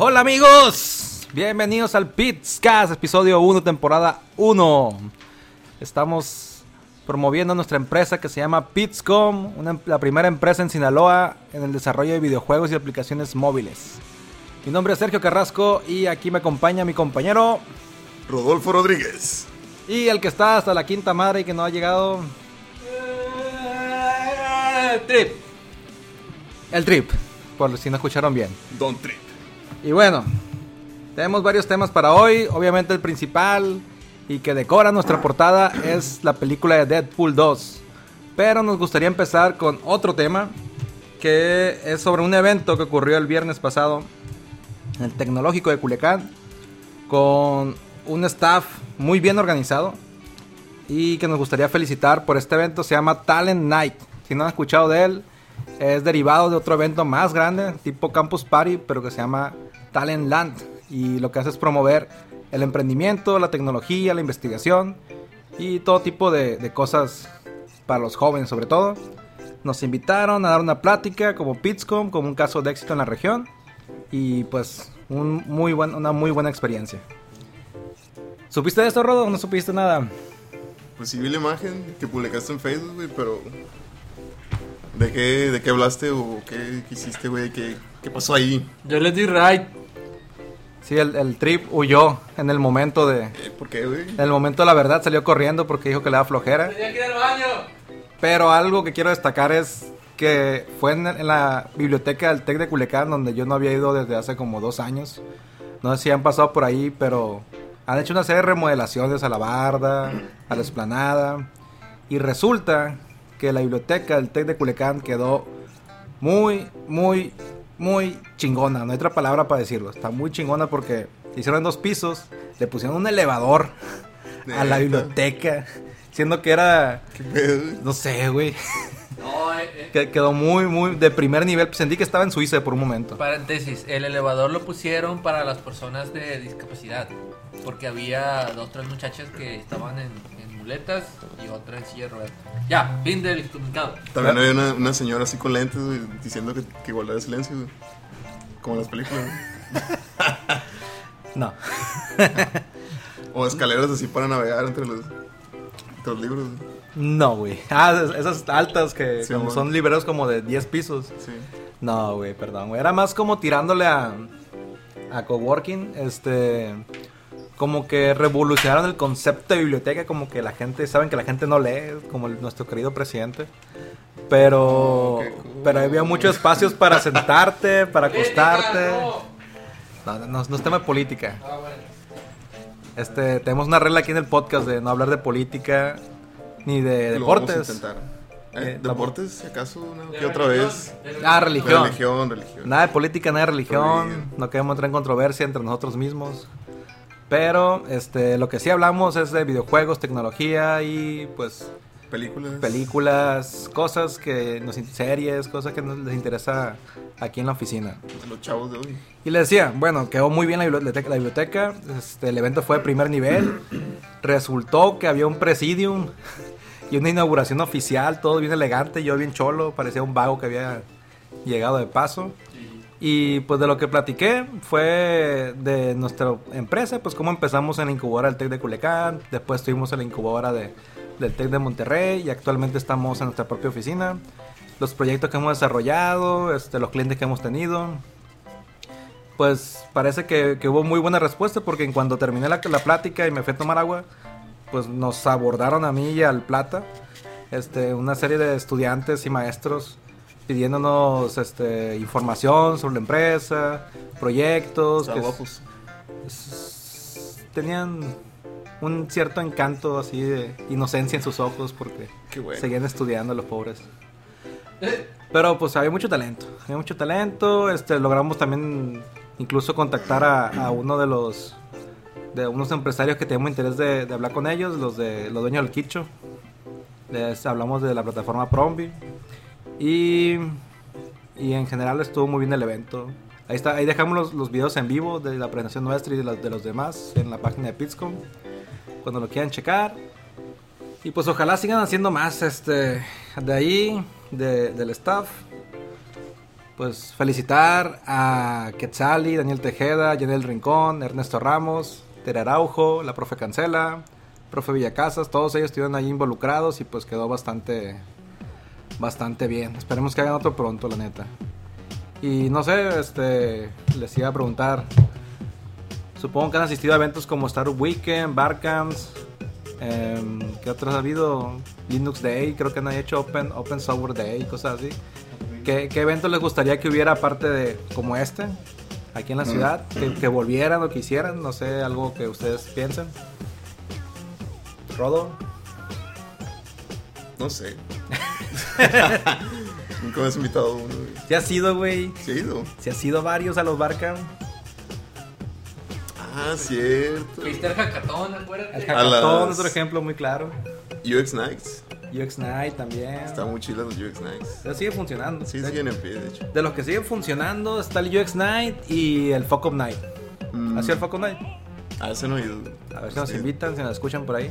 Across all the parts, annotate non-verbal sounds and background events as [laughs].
Hola amigos, bienvenidos al Pitscast, episodio 1, temporada 1. Estamos promoviendo nuestra empresa que se llama Pitscom, una- la primera empresa en Sinaloa en el desarrollo de videojuegos y aplicaciones móviles. Mi nombre es Sergio Carrasco y aquí me acompaña mi compañero Rodolfo Rodríguez. y el que está hasta la quinta madre y que no ha llegado, Trip. el Trip, por si no escucharon bien. Don Trip. Y bueno, tenemos varios temas para hoy. Obviamente el principal y que decora nuestra portada es la película de Deadpool 2. Pero nos gustaría empezar con otro tema que es sobre un evento que ocurrió el viernes pasado en el Tecnológico de Culiacán con un staff muy bien organizado y que nos gustaría felicitar por este evento. Se llama Talent Night. Si no han escuchado de él, es derivado de otro evento más grande, tipo Campus Party, pero que se llama Talent Land. Y lo que hace es promover el emprendimiento, la tecnología, la investigación y todo tipo de, de cosas para los jóvenes sobre todo. Nos invitaron a dar una plática como Pitscom, como un caso de éxito en la región. Y pues un muy buen, una muy buena experiencia. ¿Supiste de esto, Rodo? ¿O no supiste nada? Pues sí vi la imagen que publicaste en Facebook, pero... ¿De qué, ¿De qué hablaste o qué, qué hiciste, güey? ¿Qué, ¿Qué pasó ahí? Yo les di right. Sí, el, el trip huyó en el momento de... Eh, ¿Por qué, güey? En el momento de la verdad salió corriendo porque dijo que le da flojera. Tenía que ir al baño. Pero algo que quiero destacar es que fue en, en la biblioteca del TEC de Culiacán, donde yo no había ido desde hace como dos años. No sé si han pasado por ahí, pero han hecho una serie de remodelaciones a la barda, a la esplanada. Y resulta que la biblioteca del TEC de Culiacán quedó muy, muy, muy chingona. No hay otra palabra para decirlo. Está muy chingona porque hicieron dos pisos, le pusieron un elevador a la biblioteca, siendo que era ¿Qué pedo, güey? no sé, güey. No, eh, eh, Que- Quedó muy, muy de primer nivel. Sentí que estaba en Suiza por un momento. Paréntesis, el elevador lo pusieron para las personas de discapacidad. Porque había dos, tres muchachas que estaban en, y otra en silla de ruedas. Ya, fin del comunicado. También había una, una señora así con lentes, güey, diciendo que, que guardara silencio, güey. Como en las películas, güey. [laughs] No. [laughs] O escaleras así para navegar entre los, entre los libros, güey. No, güey. Ah, es- esas altas que Sí, como amor. son libreros como de 10 pisos. Sí. No, güey, perdón, güey. Era más como tirándole a, a coworking. Este. Como que revolucionaron el concepto de biblioteca. Como que la gente. Saben que la gente no lee. Como el- nuestro querido presidente. Pero. Oh, cool. Pero había muchos espacios para [laughs] sentarte, para acostarte. No, no, no, es tema de política. Este, tenemos una regla aquí en el podcast de no hablar de política ni de Lo vamos a deportes. intentar. Eh, Eh, ¿Deportes, si acaso? Una que otra vez. Ah, religión. Religión, religión. Nada de política, nada de religión. No queremos entrar en controversia entre nosotros mismos. Pero este, lo que sí hablamos es de videojuegos, tecnología y pues Películas. películas, cosas que nos series, cosas que nos les interesa aquí en la oficina. Los chavos de hoy. Y le decía, bueno, quedó muy bien la biblioteca. La biblioteca. Este, el evento fue de primer nivel. [clears throat] Resultó que había un presidium y una inauguración oficial, todo bien elegante. Yo bien cholo, parecía un vago que había llegado de paso. Y pues de lo que platiqué fue de nuestra empresa, pues cómo empezamos en la incubadora del TEC de Culiacán, después estuvimos en la incubadora de, del TEC de Monterrey y actualmente estamos en nuestra propia oficina. Los proyectos que hemos desarrollado, este, los clientes que hemos tenido. Pues parece que, hubo muy buena respuesta porque en cuando terminé la, la plática y me fui a tomar agua, pues nos abordaron a mí y al Plata este, una serie de estudiantes y maestros pidiéndonos este, información sobre la empresa, proyectos. Están que tenían un cierto encanto así de inocencia en sus ojos porque bueno. seguían estudiando los pobres. Pero pues había mucho talento, había mucho talento, este logramos también incluso contactar a, a uno de los de unos empresarios que tenemos interés de, de hablar con ellos, los de los dueños del Quicho. Les hablamos de la plataforma Prombi y y en general estuvo muy bien el evento. Ahí está, ahí dejamos los, los videos en vivo de la presentación nuestra y de, los- de los demás en la página de Pitscom. Cuando lo quieran checar. Y pues ojalá sigan haciendo más este de ahí, de- del staff. pues felicitar a Quetzali, Daniel Tejeda, Yanel Rincón, Ernesto Ramos, Tere Araujo, la profe Cancela, profe Villacasas, todos ellos estuvieron ahí involucrados y pues quedó bastante, bastante bien. Esperemos que hagan otro pronto, la neta. Y no sé, este, les iba a preguntar, supongo que han asistido a eventos como Startup Weekend, Barcamps, em, ¿qué otros ha habido? Linux Day, creo que han hecho Open, Open Software Day, cosas así. ¿Qué, qué eventos les gustaría que hubiera aparte de como este, aquí en la ciudad? Que, que volvieran o que hicieran, no sé, algo que ustedes piensen. Rodo. No sé. [laughs] Nunca me has invitado a uno, güey. ¿Se ha sido, güey? Sí, he ido. ¿Se ha sido varios a los Barcamp? Ah, cierto. Fuiste al Hackathon, acuérdate. El A Hackathon las- es otro ejemplo muy claro. UX Nights. UX Night también. Está muy chido los UX Nights. Pero sigue funcionando. Sí, de, siguen en pie, de hecho. de los que siguen funcionando está el UX Night y el Fuck Up Night. Mm, ¿Ha sido el Fuck Up Night? Ah, ese no he ido. A ver si nos Sí. invitan, si nos escuchan por ahí.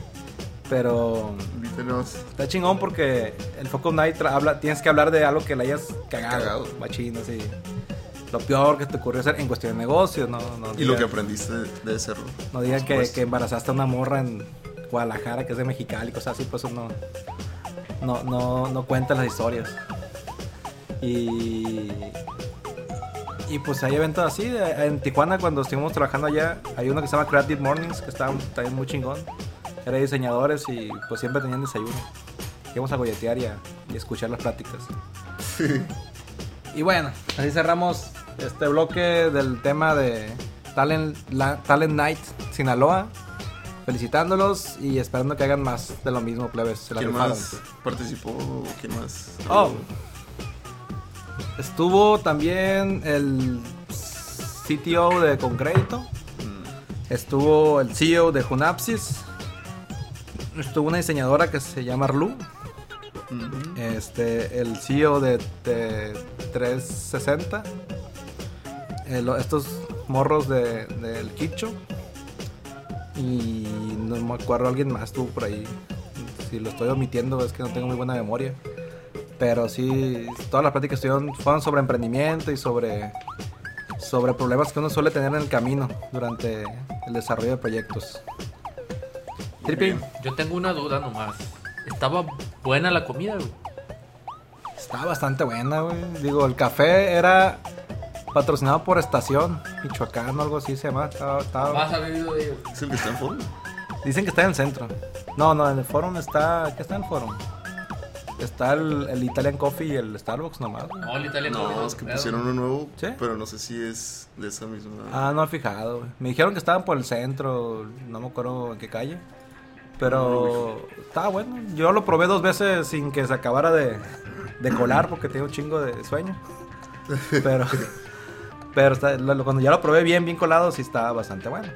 Pero Invítenos. está chingón porque el Fuck Up Night habla, tienes que hablar de algo que le hayas cagado. Cagado. Machín, así. Lo peor que te ocurrió hacer en cuestión de negocio, no, no Y lo que aprendiste de, hacerlo. No digan que, que embarazaste a una morra en Guadalajara, que es de Mexicali, cosas así, pues eso no, no, no, no cuentan las historias. Y, y pues hay eventos así. En Tijuana, cuando estuvimos trabajando allá, hay uno que se llama Creative Mornings, que está también muy chingón. Era diseñadores y pues siempre tenían desayuno. Íbamos a golletear y a, y a escuchar las pláticas. y bueno, así cerramos este bloque del tema de Talent, la- Talent Night Sinaloa. Felicitándolos y esperando que hagan más de lo mismo, plebes. Se la ¿Quién rifaron. más participó? ¿Quién más? Oh. Estuvo también el CTO de Concrédito. Mm, Estuvo el CEO de Junapsis. Estuvo una diseñadora que se llama Arlu. Este, el CEO de, de 360. El- estos morros de- del Kicho. Y no me acuerdo, alguien más estuvo por ahí. Si lo estoy omitiendo es que no tengo muy buena memoria. Pero sí, todas las pláticas estuvieron, fueron sobre emprendimiento y sobre, sobre problemas que uno suele tener en el camino durante el desarrollo de proyectos. Yo tengo una duda nomás. ¿Estaba buena la comida, güey? Está bastante buena, güey. Digo, el café era patrocinado por Estación, Michoacán o algo así se llama. Estaba- estaba- Más ha bebido de ellos. ¿Es el que está en fondo? Dicen que está en el centro. No, no, en el forum está... ¿Qué está en el forum? Está el, el Italian Coffee y el Starbucks nomás. güey. No, el italiano. No, es que pusieron uno nuevo, ¿Sí? pero no sé si es de esa misma. Ah, no he fijado, güey. Me dijeron que estaban por el centro, no me acuerdo en qué calle. Pero estaba bueno. Yo lo probé dos veces sin que se acabara de, de colar porque tenía un chingo de sueño. Pero, [laughs] pero está- lo- lo- cuando ya lo probé bien, bien colado, sí estaba bastante bueno.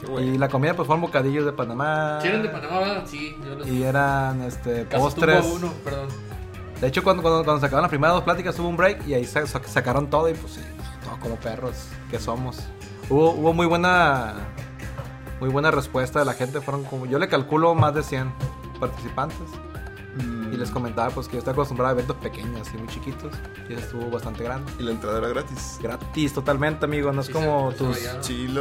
Qué bueno. Y la comida pues fueron bocadillos de Panamá. ¿Quieren de Panamá? verdad? Sí, yo los Y eran este, Caso postres. uno, perdón. De hecho, cuando, cuando, cuando sacaron las primeras dos pláticas hubo un break y ahí sa- sa- sacaron todo y pues sí, no, como perros que somos. Hubo, hubo muy buena muy buena respuesta de la gente. Fueron como, yo le calculo más de 100 participantes. Mm, Y les comentaba pues que yo estoy acostumbrado a eventos pequeños y muy chiquitos. Y estuvo bastante grande. Y la entrada era gratis. Gratis totalmente, amigo. No es como se- tus,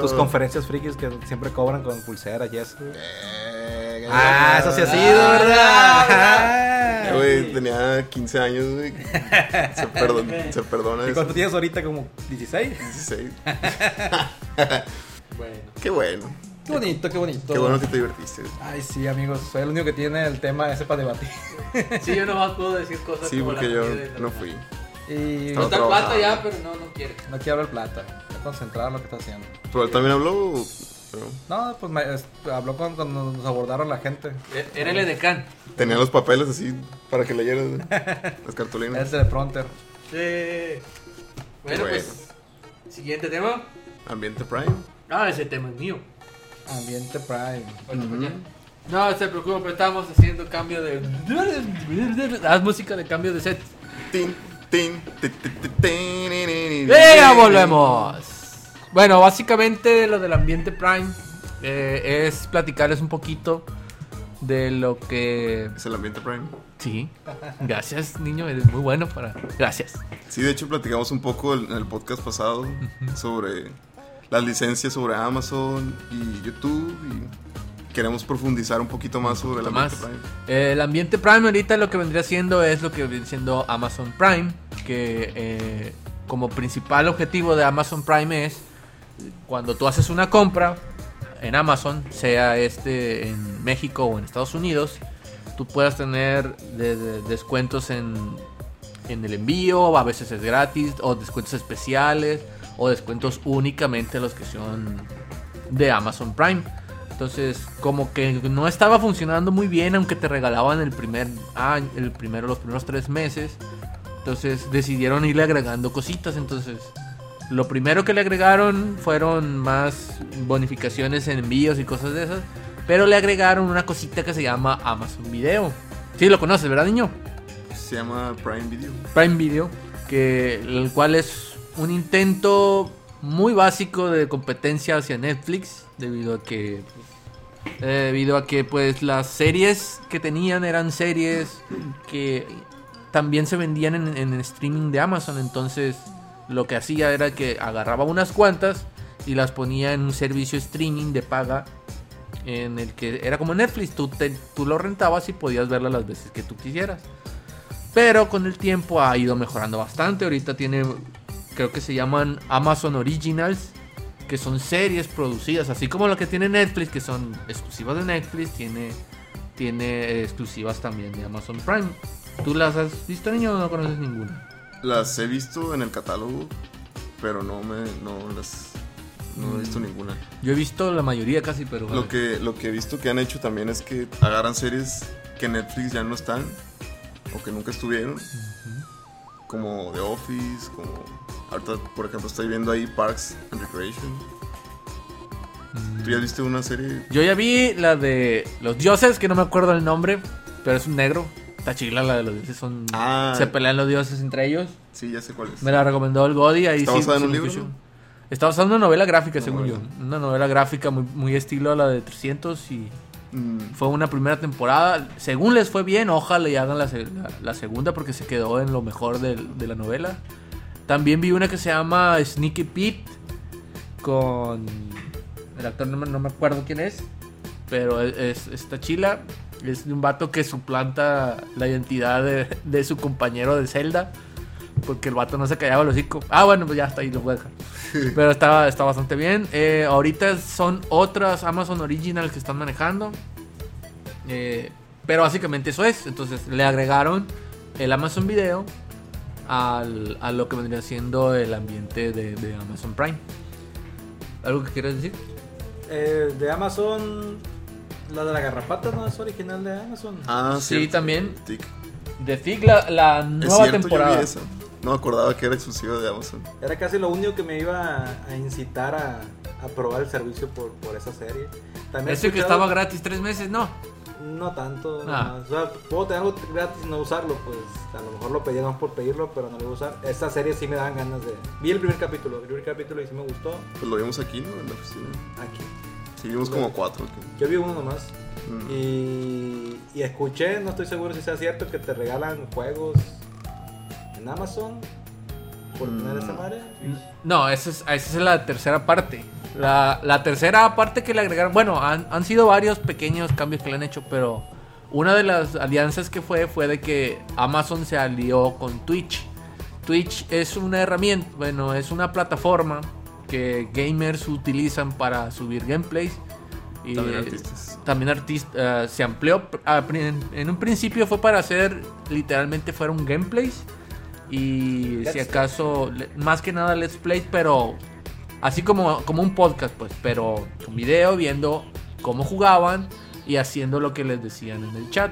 tus conferencias frikis que siempre cobran con pulseras y eso. Eh, Ah, eso sí ha ah, sido, Eh, ¿verdad? Güey, tenía 15 años, güey. Se, perdon- se perdona ¿Y eso. cuánto tienes ahorita? ¿Como 16? 16. [laughs] [laughs] Bueno. Qué bueno. Qué bonito, qué bonito. Qué bueno que te divertiste. Ay, sí, amigos. Soy el único que tiene el tema ese para debatir. Sí, yo nomás puedo decir cosas Sí, como porque la yo no fui. Y No está plata ya, pero no, no quiere. no quiero ver plata. Está concentrado en lo que está haciendo. Pero él también habló. pero No, pues me- es- habló con- cuando nos abordaron la gente. E- Era el edecán. tenía los papeles así para que leyeras [laughs] las Es cartulinas. teleprompter. Sí. Bueno, bueno. pues. Siguiente tema. Ambiente Prime. Ah, ese tema es mío. Ambiente Prime. Bueno, pues ya. No se preocupe, pero estamos haciendo cambio de. Haz música de cambio de set. Tin, tin, ti, ti, ti, tin, ni, ni, ni, ¡Eh, ya ni, volvemos! Bueno, básicamente lo del ambiente Prime eh, es platicarles un poquito de lo que... Es el ambiente Prime. Sí, gracias niño, eres muy bueno para... Gracias. Sí, de hecho platicamos un poco en el podcast pasado sobre las licencias sobre Amazon y YouTube y queremos profundizar un poquito más sobre el ambiente Más. Prime. El ambiente Prime ahorita lo que vendría siendo es lo que viene siendo Amazon Prime, que eh, como principal objetivo de Amazon Prime es cuando tú haces una compra en Amazon, sea este en México o en Estados Unidos, tú puedas tener de- de- descuentos en, en el envío, a veces es gratis, o descuentos especiales, o descuentos únicamente los que son de Amazon Prime. Entonces, como que no estaba funcionando muy bien, aunque te regalaban el primer año, el primero, los primeros tres meses. Entonces decidieron irle agregando cositas. Entonces, lo primero que le agregaron fueron más bonificaciones en envíos y cosas de esas. Pero le agregaron una cosita que se llama Amazon Video. Sí, lo conoces, ¿verdad, niño? Se llama Prime Video. Prime Video, que el cual es un intento muy básico de competencia hacia Netflix, debido a que eh, debido a que pues las series que tenían eran series que también se vendían en, en streaming de Amazon, entonces lo que hacía era que agarraba unas cuantas y las ponía en un servicio streaming de paga en el que era como Netflix, tú, te- tú lo rentabas y podías verla las veces que tú quisieras. Pero con el tiempo ha ido mejorando bastante. Ahorita tiene, creo que se llaman Amazon Originals, que son series producidas, así como lo que tiene Netflix, que son exclusivas de Netflix, tiene, tiene exclusivas también de Amazon Prime. ¿Tú las has visto, niño, o no conoces ninguna? Las he visto en el catálogo, pero no me no las no he visto ninguna. Yo he visto la mayoría casi, pero... Lo que lo que he visto que han hecho también es que agarran series que Netflix ya no están o que nunca estuvieron. Como The Office, como ahorita por ejemplo estoy viendo ahí Parks and Recreation. ¿Tú ya viste una serie? Yo ya vi la de los dioses, que no me acuerdo el nombre, pero es un negro. Está chila la de los dioses, son... Ah. Se pelean los dioses entre ellos. Sí, ya sé cuál es. Me la recomendó el Godi. Ahí ¿Está sí- basada en sí un libro, no? Está basada en una novela gráfica, No, según yo. Una novela gráfica muy, muy estilo a la de 300 y Mm, fue una primera temporada. Según les fue bien, ojalá y hagan la, la- la segunda porque se quedó en lo mejor de, la novela. También vi una que se llama Sneaky Pete con el actor no me, no me acuerdo quién es, pero es, es- está chila. Es de un vato que suplanta la identidad de, de su compañero de Zelda. Porque el vato no se callaba el hocico. Ah, bueno, pues ya está ahí, lo voy a dejar. [laughs] Pero está, está bastante bien. Eh, ahorita son otras Amazon Original que están manejando. Eh, pero básicamente eso es. Entonces le agregaron el Amazon Video al, a lo que vendría siendo el ambiente de, de Amazon Prime. ¿Algo que quieras decir? Eh, de Amazon, la de la garrapata no es original de Amazon. Ah, Sí, cierto. también. Tic. The Fig, la, la Es nueva cierto, yo temporada. vi esa. No me acordaba que era exclusiva de Amazon. Era casi lo único que me iba a, incitar a, a probar el servicio por, por esa serie. También Ese que estaba gratis tres meses, no. No tanto. Ah. nomás. O sea, puedo tener algo gratis y no usarlo, pues a lo mejor lo pedí más por pedirlo, pero no lo voy a usar. Esta serie sí me dan ganas de... Vi el primer capítulo, el primer capítulo y sí me gustó. Pues lo vimos aquí, ¿no? En la oficina. Aquí. Sí, vimos como cuatro. aquí. Yo vi uno nomás. Mm. Y, y escuché, no estoy seguro si sea cierto, que te regalan juegos en Amazon por tener esa madre. No, esa es, esa es la tercera parte. La, la tercera parte que le agregaron, bueno, han, han sido varios pequeños cambios que le han hecho, pero una de las alianzas que fue fue de que Amazon se alió con Twitch. Twitch es una herramienta, bueno, es una plataforma que gamers utilizan para subir gameplays. Y También artistas. también artista, eh, se amplió. ah, En, en un principio fue para hacer literalmente fueron gameplays. Y Let's si acaso, más que nada let's play, pero así como, como un podcast, pues, pero con video, viendo cómo jugaban y haciendo lo que les decían en el chat.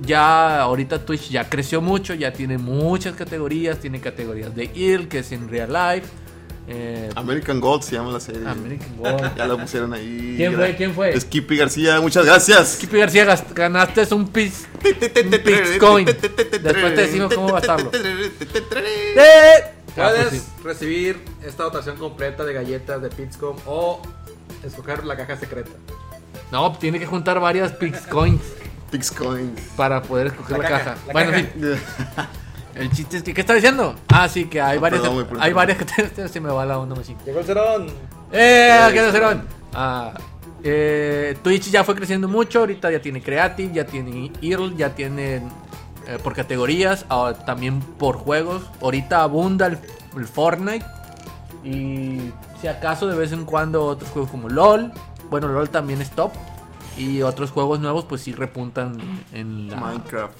Ya ahorita Twitch ya creció mucho, ya tiene muchas categorías, tiene categorías de IL, que es en real life. Eh, American Gold se llama la serie. American Gold. Ya la pusieron ahí. ¿Quién fue? ¿Quién fue? Skippy García, muchas gracias. Kipi García, ganaste un pis. Bitcoin. Después te decimos cómo gastarlo. ¡Eh! Ah, Puedes pues recibir esta dotación completa de galletas de Pitscom o escoger la caja secreta. No, tiene que juntar varias Pix Coins Pixcoin. para poder escoger La la, caja, bueno, sí. El chiste es que, ¿qué está diciendo? Ah, sí, que hay Ah, varias. perdón, güey, perdón. hay varias que te, se me va la onda, machín. Llegó el cerón. ¡Eh! ¿Qué hacer? Ah, eh, Twitch ya fue creciendo mucho. Ahorita ya tiene Creative, ya tiene IRL, ya tiene eh, por categorías, ahora también por juegos. Ahorita abunda el, el Fortnite. Y si acaso de vez en cuando otros juegos como LOL. Bueno, LOL también es top. Y otros juegos nuevos, pues sí repuntan en la. Minecraft.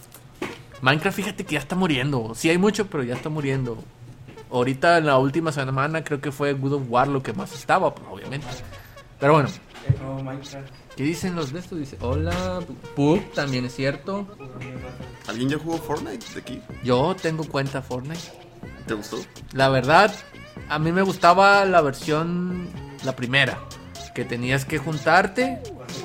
Minecraft, fíjate que ya está muriendo. Sí hay mucho, pero ya está muriendo. Ahorita en la última semana creo que fue Good of War lo que más estaba, pues, obviamente. Pero bueno, No, Minecraft. ¿qué dicen los de estos? Dice, hola, Pug, también es cierto. ¿Alguien ya jugó Fortnite de aquí? Yo tengo cuenta Fortnite. ¿Te gustó? La verdad, a mí me gustaba la versión, la primera, que tenías que juntarte.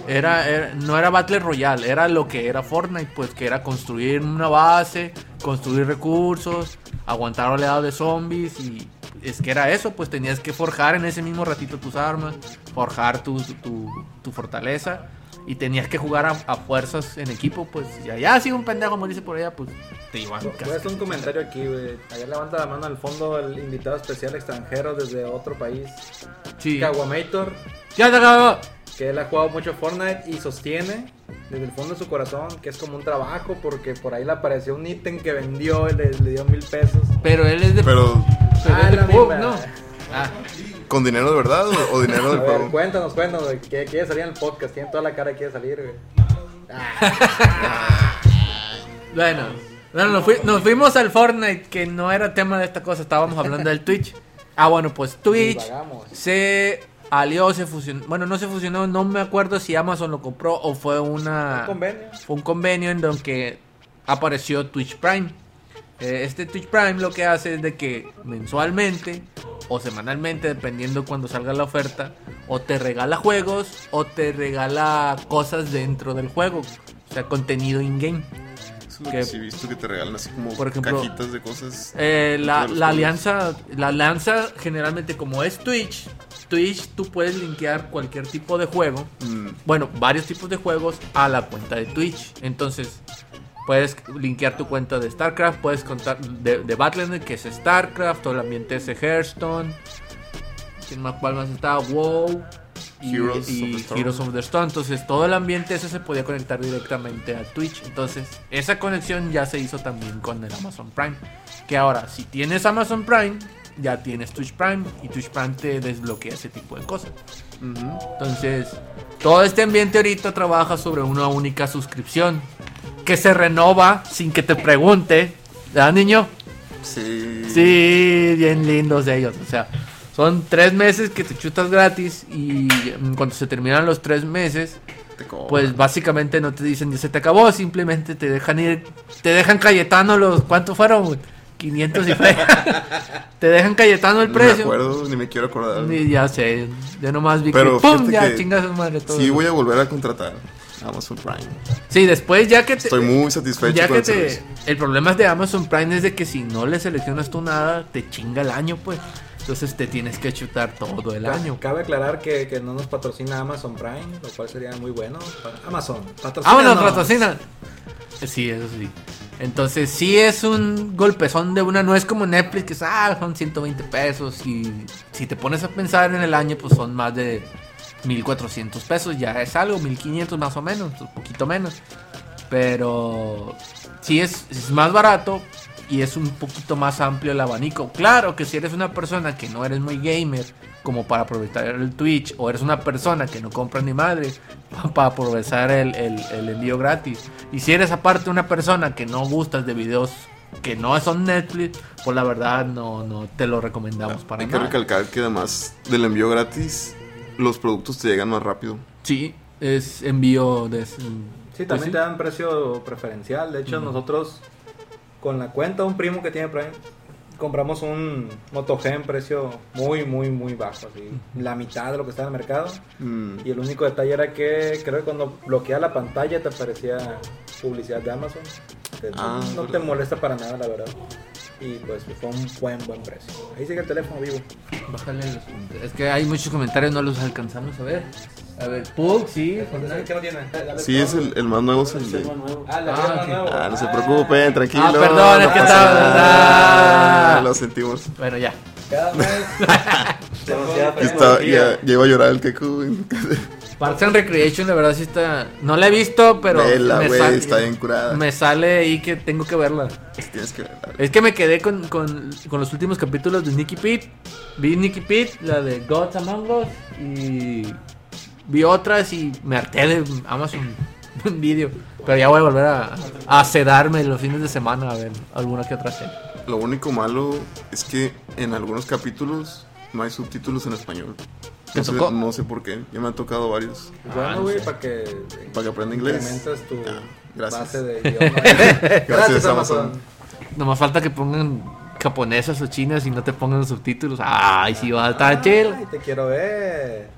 Era, no era Battle Royale, era lo que era Fortnite, pues que era construir una base, construir recursos, aguantar oleadas de zombies y es que era eso, pues tenías que forjar en ese mismo ratito tus armas, forjar tu, tu, tu fortaleza y tenías que jugar a, a fuerzas en equipo, pues ya, ya si un pendejo me dice por allá, pues te iban Voy a hacer un comentario aquí, güey. Ayer levanta la mano al fondo el invitado especial extranjero desde otro país. Sí. Kawamator, Ya se acabó. que él ha jugado mucho Fortnite y sostiene desde el fondo de su corazón que es como un trabajo porque por ahí le apareció un ítem que vendió y le, le dio mil pesos. Pero él es de Pero, Pero Ah, es de la pub, misma. ¿no? Ah, ¿con dinero de verdad o, o dinero A del ver, juego? cuéntanos, cuéntanos, güey, que quiere salir en el podcast, tiene toda la cara que quiere salir, güey. Ah, bueno, bueno nos, fui- nos fuimos al Fortnite, que no era tema de esta cosa, estábamos hablando del Twitch. Ah, bueno, pues Twitch se alió, se fusionó. Bueno, no se fusionó, no me acuerdo si Amazon lo compró o fue una. Un convenio. Fue un convenio en donde apareció Twitch Prime. Eh, Este Twitch Prime lo que hace es de que mensualmente o semanalmente, dependiendo cuando salga la oferta, o te regala juegos o te regala cosas dentro del juego, o sea, contenido in-game. Que- sí he visto que te regalan así como Por ejemplo, cajitas de cosas. Eh, la, de alianza, la alianza generalmente como es Twitch, Twitch tú puedes linkear cualquier tipo de juego Mm, bueno, varios tipos de juegos a la cuenta de Twitch. Entonces, puedes linkear tu cuenta de StarCraft, puedes contar de, de Battle.net, que es StarCraft, todo el ambiente ese Hearthstone. ¿Quién más, cuál más está? WoW. Y, Heroes y of the. Heroes of the Storm. Entonces, todo el ambiente ese se podía conectar directamente a Twitch. Entonces, esa conexión ya se hizo también con el Amazon Prime. Que ahora, si tienes Amazon Prime, ya tienes Twitch Prime. Y Twitch Prime te desbloquea ese tipo de cosas. Entonces, todo este ambiente ahorita trabaja sobre una única suscripción que se renova sin que te pregunte, ¿verdad, niño? Sí. Sí, bien lindos ellos. O sea, son tres meses que te chutas gratis y cuando se terminan los tres meses, pues básicamente no te dicen ya se te acabó, simplemente te dejan ir, te dejan Cayetano los, ¿cuánto fueron? güey? 500 y fe. [laughs] te dejan Cayetano el Ni precio. me acuerdo, ni me quiero acordar. Y ya sé, yo nomás vi Pero que ¡pum! Ya que chingas su madre todo. Sí, voy a volver a contratar Amazon Prime. Sí, después ya que te, Estoy muy satisfecho ya con que el te, el problema de Amazon Prime es de que si no le seleccionas tú nada, te chinga el año, pues. Entonces te tienes que chutar todo el año. Cabe aclarar que, que no nos patrocina Amazon Prime, lo cual sería muy bueno. Amazon, patrocina. ¡Vámonos, patrocina! Sí, eso sí. Entonces sí es un golpezón de una, no es como Netflix que es, ah, son 120 pesos y si te pones a pensar en el año pues son más de 1400 pesos, ya es algo, 1500 más o menos, un poquito menos. Pero sí es, es más barato y es un poquito más amplio el abanico. Claro que si eres una persona que no eres muy gamer, como para aprovechar el Twitch, o eres una persona que no compra ni madre, [laughs] para aprovechar el, el- el envío gratis. Y si eres aparte una persona que no gustas de videos que no son Netflix, pues la verdad no, no te lo recomendamos para Hay que nada. recalcar que además del envío gratis, los productos te llegan más rápido. Sí, es envío de... Sí, pues también sí. te dan precio preferencial. De hecho, nosotros con la cuenta de un primo que tiene Prime compramos un Moto G en precio muy, muy, muy bajo. Así, la mitad de lo que está en el mercado. Mm, Y el único detalle era que creo que cuando bloquea la pantalla te aparecía publicidad de Amazon. Ah, no te molesta para nada, la verdad. Y pues fue un buen, buen precio. Ahí sigue el teléfono vivo. Bájale los- Es que hay muchos comentarios, no los alcanzamos a ver. A ver, Pug, sí. Fortnite. ¿Qué no tiene? Sí, es el, el más nuevo. Es el de... Ah, la Ah, ah, ok. nuevo. Ah, no se preocupen, tranquilo. Ah, perdón, es que estaba-. Ah. Lo sentimos. Bueno, ya. Cada mes. [laughs] Está- ya, ya iba a llorar el Keku. Parks and Recreation, la verdad sí está. No la he visto, pero. Vela, me güey, sale- está bien curada. Me sale ahí que tengo que verla. Tienes que verla. Es que me quedé con, con, con los últimos capítulos de Nicky Pete. Vi Nicky Pete, la de Gods Among Us. Y vi otras y me harté de Amazon [laughs] Video. Pero ya voy a volver a, a sedarme los fines de semana a ver alguna que otra serie. Lo único malo es que en algunos capítulos no hay subtítulos en español. ¿Te No sé, tocó? no sé por qué. Ya me han tocado varios. Ah, Bueno, no güey, para que. Para que aprenda inglés. Tu Ah, gracias. base de [laughs] idioma. Gracias, Amazon. Amazon. Nomás falta que pongan japonesas o chinas y no te pongan los subtítulos. Ay, sí, va a estar chill. Ay, te quiero ver.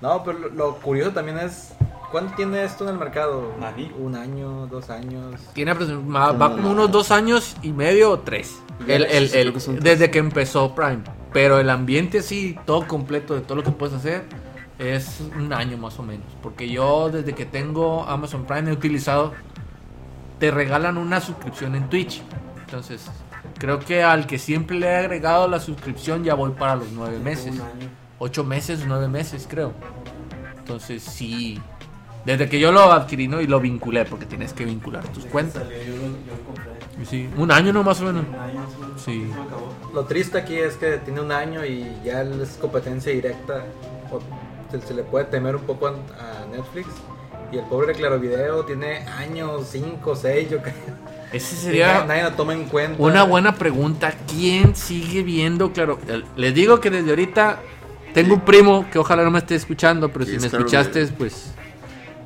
No, pero lo, lo curioso también es. ¿Cuánto tiene esto en el mercado? Nani. Un año, dos años. Tiene va, va como unos dos años y medio o tres. El, el- desde que empezó Prime. Pero el ambiente sí, todo completo de todo lo que puedes hacer, es un año más o menos. Porque yo desde que tengo Amazon Prime he utilizado, te regalan una suscripción en Twitch. Entonces, creo que al que siempre le he agregado la suscripción ya voy para los nueve meses. Un año. Ocho meses, nueve meses, creo. Entonces, sí. Desde que yo lo adquirí ¿no? y lo vinculé, porque tienes que vincular tus Desde cuentas. salió, yo, lo- yo lo compré. Y Sí, un año no más o menos. Un año, sí. Lo triste aquí es que tiene un año y ya es competencia directa. O se, se le puede temer un poco a, a Netflix. Y el pobre de Claro Video tiene años, 5, 6, yo creo. Ese sería nadie lo toma en cuenta. una buena pregunta. ¿Quién sigue viendo? Claro, les digo que desde ahorita tengo un primo que ojalá no me esté escuchando, pero si me es escuchaste, pues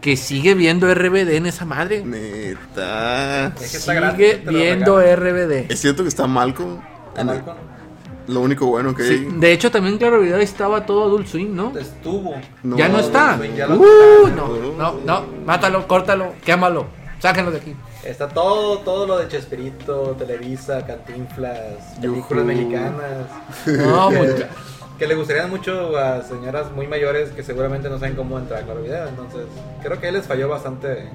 que sigue viendo RBD en esa madre. Neta. Es que está Sigue viendo. RBD. Es cierto que está Malcolm. ¿A Malcolm? Lo único bueno que Sí, hay. de hecho, también Claro Video estaba todo Adult Swim, ¿no? Estuvo. No, ya no está. Swing ya lo Uh, no, no, no, mátalo, córtalo, quémalo, sáquenlo de aquí. Está todo, todo lo de Chespirito, Televisa, Cantinflas, películas mexicanas. No, [laughs] que, mucha- que le gustarían mucho a señoras muy mayores que seguramente no saben cómo entrar a Claro Video. Entonces, creo que ahí les falló bastante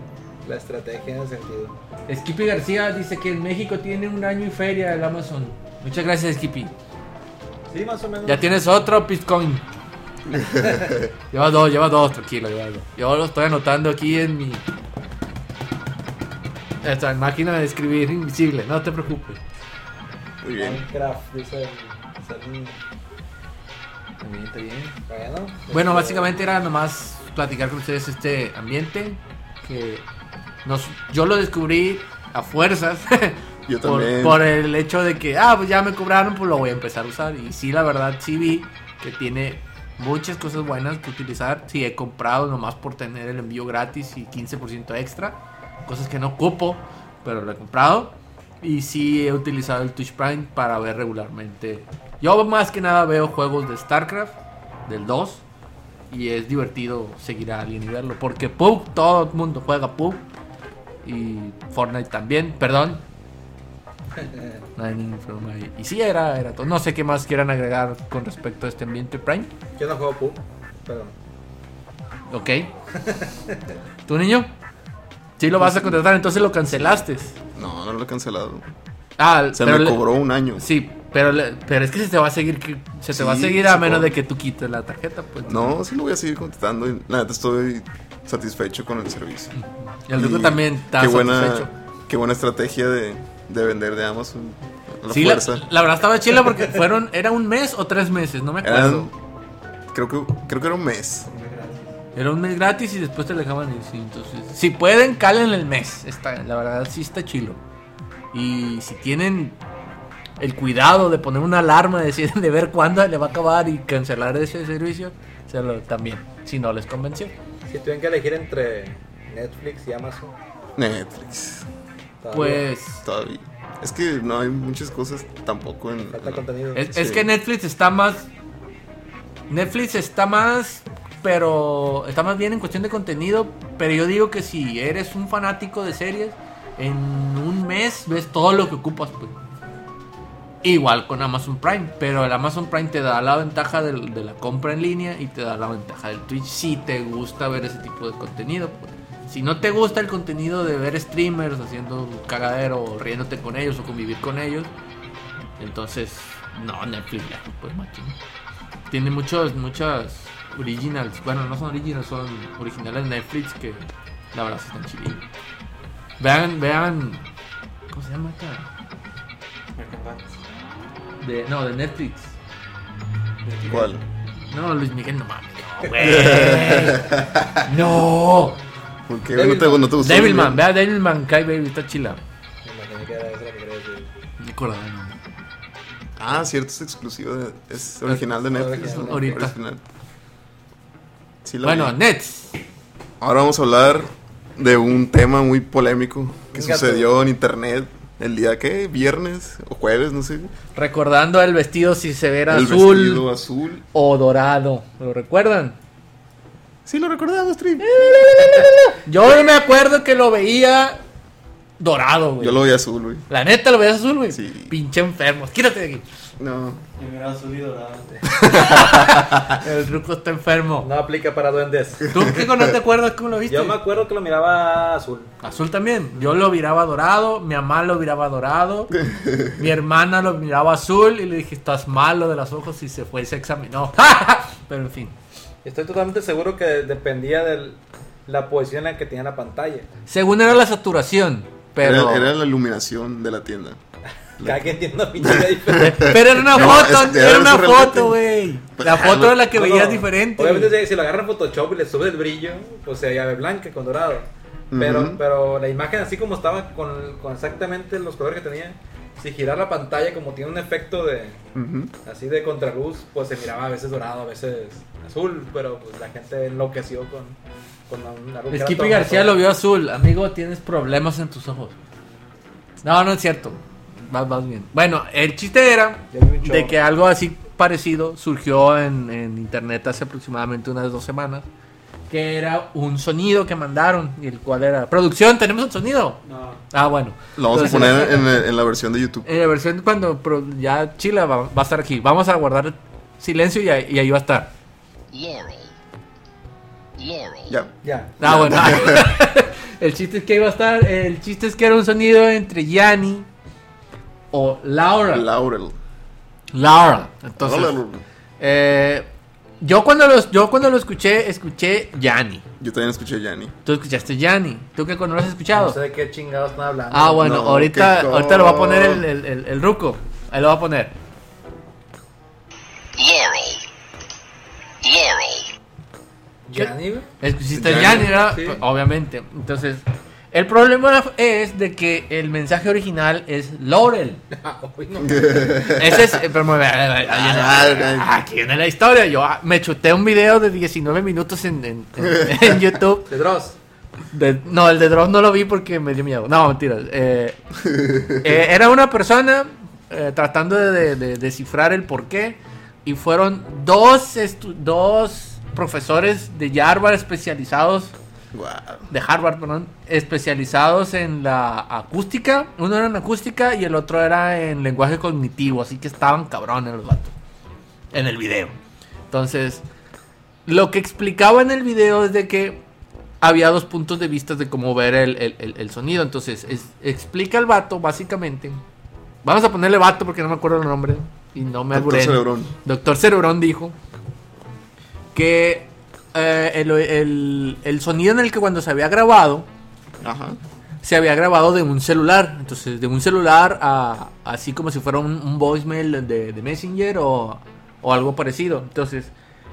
la estrategia en ese sentido. Skippy García dice que en México tiene un año y feria el Amazon. Muchas gracias, Skippy. Sí, más o menos. Ya tienes otro Bitcoin. [laughs] lleva dos, lleva dos, tranquilo, lleva dos. Yo lo estoy anotando aquí en mi. Esta máquina de escribir invisible, no te preocupes. Muy bien. Minecraft, dice está bien. Bueno, Bueno, este, básicamente era nomás platicar con ustedes este ambiente que nos, yo lo descubrí a fuerzas. [laughs] Yo por, también. por el hecho de que, ah, pues ya me cobraron, pues lo voy a empezar a usar. Y sí, la verdad, sí vi que tiene muchas cosas buenas que utilizar. Sí, he comprado nomás por tener el envío gratis y 15% extra. Cosas que no ocupo, pero lo he comprado. Y sí he utilizado el Twitch Prime para ver regularmente. Yo más que nada veo juegos de StarCraft, del 2. Y es divertido seguir a alguien y verlo. Porque PUBG, todo el mundo juega PUBG. Y Fortnite también, perdón. [laughs] No hay ningún problema ahí. Y sí, era, era todo. No sé qué más quieran agregar con respecto a este ambiente Prime. Yo no juego PUB, pero Ok. ¿Tu niño? Sí lo vas a contratar, entonces lo cancelaste. No, no lo he cancelado. Ah, Se pero me le- cobró un año. Sí, pero, pero es que se te va a seguir se te va a seguir a menos de que tú quites la tarjeta, pues. No, sí lo voy a seguir contestando. y La neta estoy satisfecho con el servicio. Y el Y también está qué buena, satisfecho. qué buena estrategia de, de vender de Amazon. La Sí, la, fuerza. la verdad estaba chila porque fueron, era un mes o tres meses, no me acuerdo. Eran, creo que, creo que era un mes. Era un mes gratis y después te dejaban ir. Sí, entonces, si pueden, calen el mes. Está, la verdad, sí está chilo. Y si tienen el cuidado de poner una alarma, de, decir- [laughs] de ver cuándo le va a acabar y cancelar ese servicio, se lo también, si no les convenció. si tuvieran que elegir entre Netflix y Amazon, Netflix. todavía Pues Todavía. Es que no hay muchas cosas tampoco en. falta contenido. es, es que Netflix está más. Netflix está más. Pero está más bien en cuestión de contenido. Pero yo digo que si eres un fanático de series, en un mes ves todo lo que ocupas. Pues. Igual con Amazon Prime, pero el Amazon Prime te da la ventaja de, la compra en línea y te da la ventaja del Twitch si te gusta ver ese tipo de contenido. Si no te gusta el contenido de ver streamers haciendo un cagadero o riéndote con ellos o convivir con ellos, entonces no, Netflix ya, pues machín. Tiene muchos, muchas originals, bueno, no son originals, son originales Netflix que la verdad están chidos. Vean, vean, ¿cómo se llama esta? De, no, de Netflix. ¿Cuál? No, Luis Miguel, no mames. No, [laughs] güey. No. ¿Por qué no te, no te gustó? Devilman, vea Devilman, Kai Baby, está chila. Decir. No. Ah, cierto, es exclusivo. de- es original de Netflix. original. ¿no? Ahorita. Original. Sí, Bueno, vi. Nets. Ahora vamos a hablar de un tema muy polémico que Venga, sucedió en internet el día que viernes o jueves, no sé. Recordando el vestido si se ve el azul vestido azul. o dorado. ¿Lo recuerdan? Sí, lo recordamos, Tri. Yo me acuerdo que lo veía dorado, güey. Yo lo vi azul, güey. La neta lo veías azul, güey. Sí. Pinche enfermo. Quítate de aquí. No. Yo me era azul y dorado. El truco está enfermo. No aplica para duendes. ¿Tú qué no te acuerdas cómo lo viste? Yo me acuerdo que lo miraba azul. Azul también. Yo lo miraba dorado, mi mamá lo miraba dorado, [laughs] mi hermana lo miraba azul y le dije, estás malo de los ojos y se fue y se examinó. [laughs] Pero en fin. Estoy totalmente seguro que dependía de la posición en la que tenía la pantalla. Según era la saturación, pero... Era, era la iluminación de la tienda. Cada quien tiene una pintura [laughs] diferente. Pero era una No, foto, es- era una foto, güey. La foto era la que No, veías no. diferente. Obviamente, si, si lo agarran en Photoshop y le sube el brillo, pues se ve blanca con dorado. Pero, Ujú. pero la imagen, así como estaba, con, con exactamente los colores que tenía, si girar la pantalla, como tiene un efecto de Ujú. así de contraluz, pues se miraba a veces dorado, a veces azul. Pero pues la gente enloqueció con, con una algo que era Skippy García todo. lo vio azul. Amigo, tienes problemas en tus ojos. No, no es cierto. Vas, vas bien. Bueno, el chiste era de que algo así parecido surgió en, en internet hace aproximadamente unas dos semanas. Que era un sonido que mandaron. Y el cual era. Producción, tenemos un sonido. No. Ah, bueno. Lo vamos a Entonces, poner en, en la versión de YouTube. En la versión cuando ya Chila va, va a estar aquí. Vamos a guardar silencio y, ahí- y ahí va a estar. Laurel. Laurel. Ya. Ya. Ah, bueno. [laughs] [laughs] el chiste es que iba a estar. El chiste es que era un sonido entre Yanni o Laura. Laurel. Laura. Entonces, Laurel. eh, yo cuando lo, yo cuando lo escuché, escuché Yanni. Yo también escuché Yanni. Tú escuchaste Yanni. ¿Tú qué no lo has escuchado? No sé de qué chingados están hablando. Ah, bueno, No, ahorita, ahorita lo va a poner el, el, el, el ruco. Ahí lo va a poner. Laurel. Laurel. Yanni. Escuchaste Yanni, ¿verdad? sí. Obviamente. Entonces, el problema es de que el mensaje original es Laurel. Ah. [laughs] Ese es. eh, pero, me- aquí viene la historia. Yo ah, me chuté un video de 19 minutos en, en, en- en YouTube. [laughs] De Dross. De- no, el de Dross no lo vi porque me dio miedo. No, mentira. Eh, eh, era una persona eh, tratando de, de- de descifrar el porqué. Y fueron dos, dos profesores de Harvard especializados Wow. de Harvard, perdón, especializados en la acústica. Uno era en acústica y el otro era en lenguaje cognitivo, así que estaban cabrones los vatos en el video. Entonces, lo que explicaba en el video es de que había dos puntos de vista de cómo ver el, el- el- el sonido. Entonces, es- explica el vato, básicamente. Vamos a ponerle vato porque no me acuerdo el nombre y no me Doctor. Cerebrón. Doctor Cerebrón dijo que eh, el, el- el sonido en el que cuando se había grabado, Ajá. se había grabado de un celular. Entonces, de un celular a así como si fuera un, un voicemail de, de Messenger o, o algo parecido. Entonces,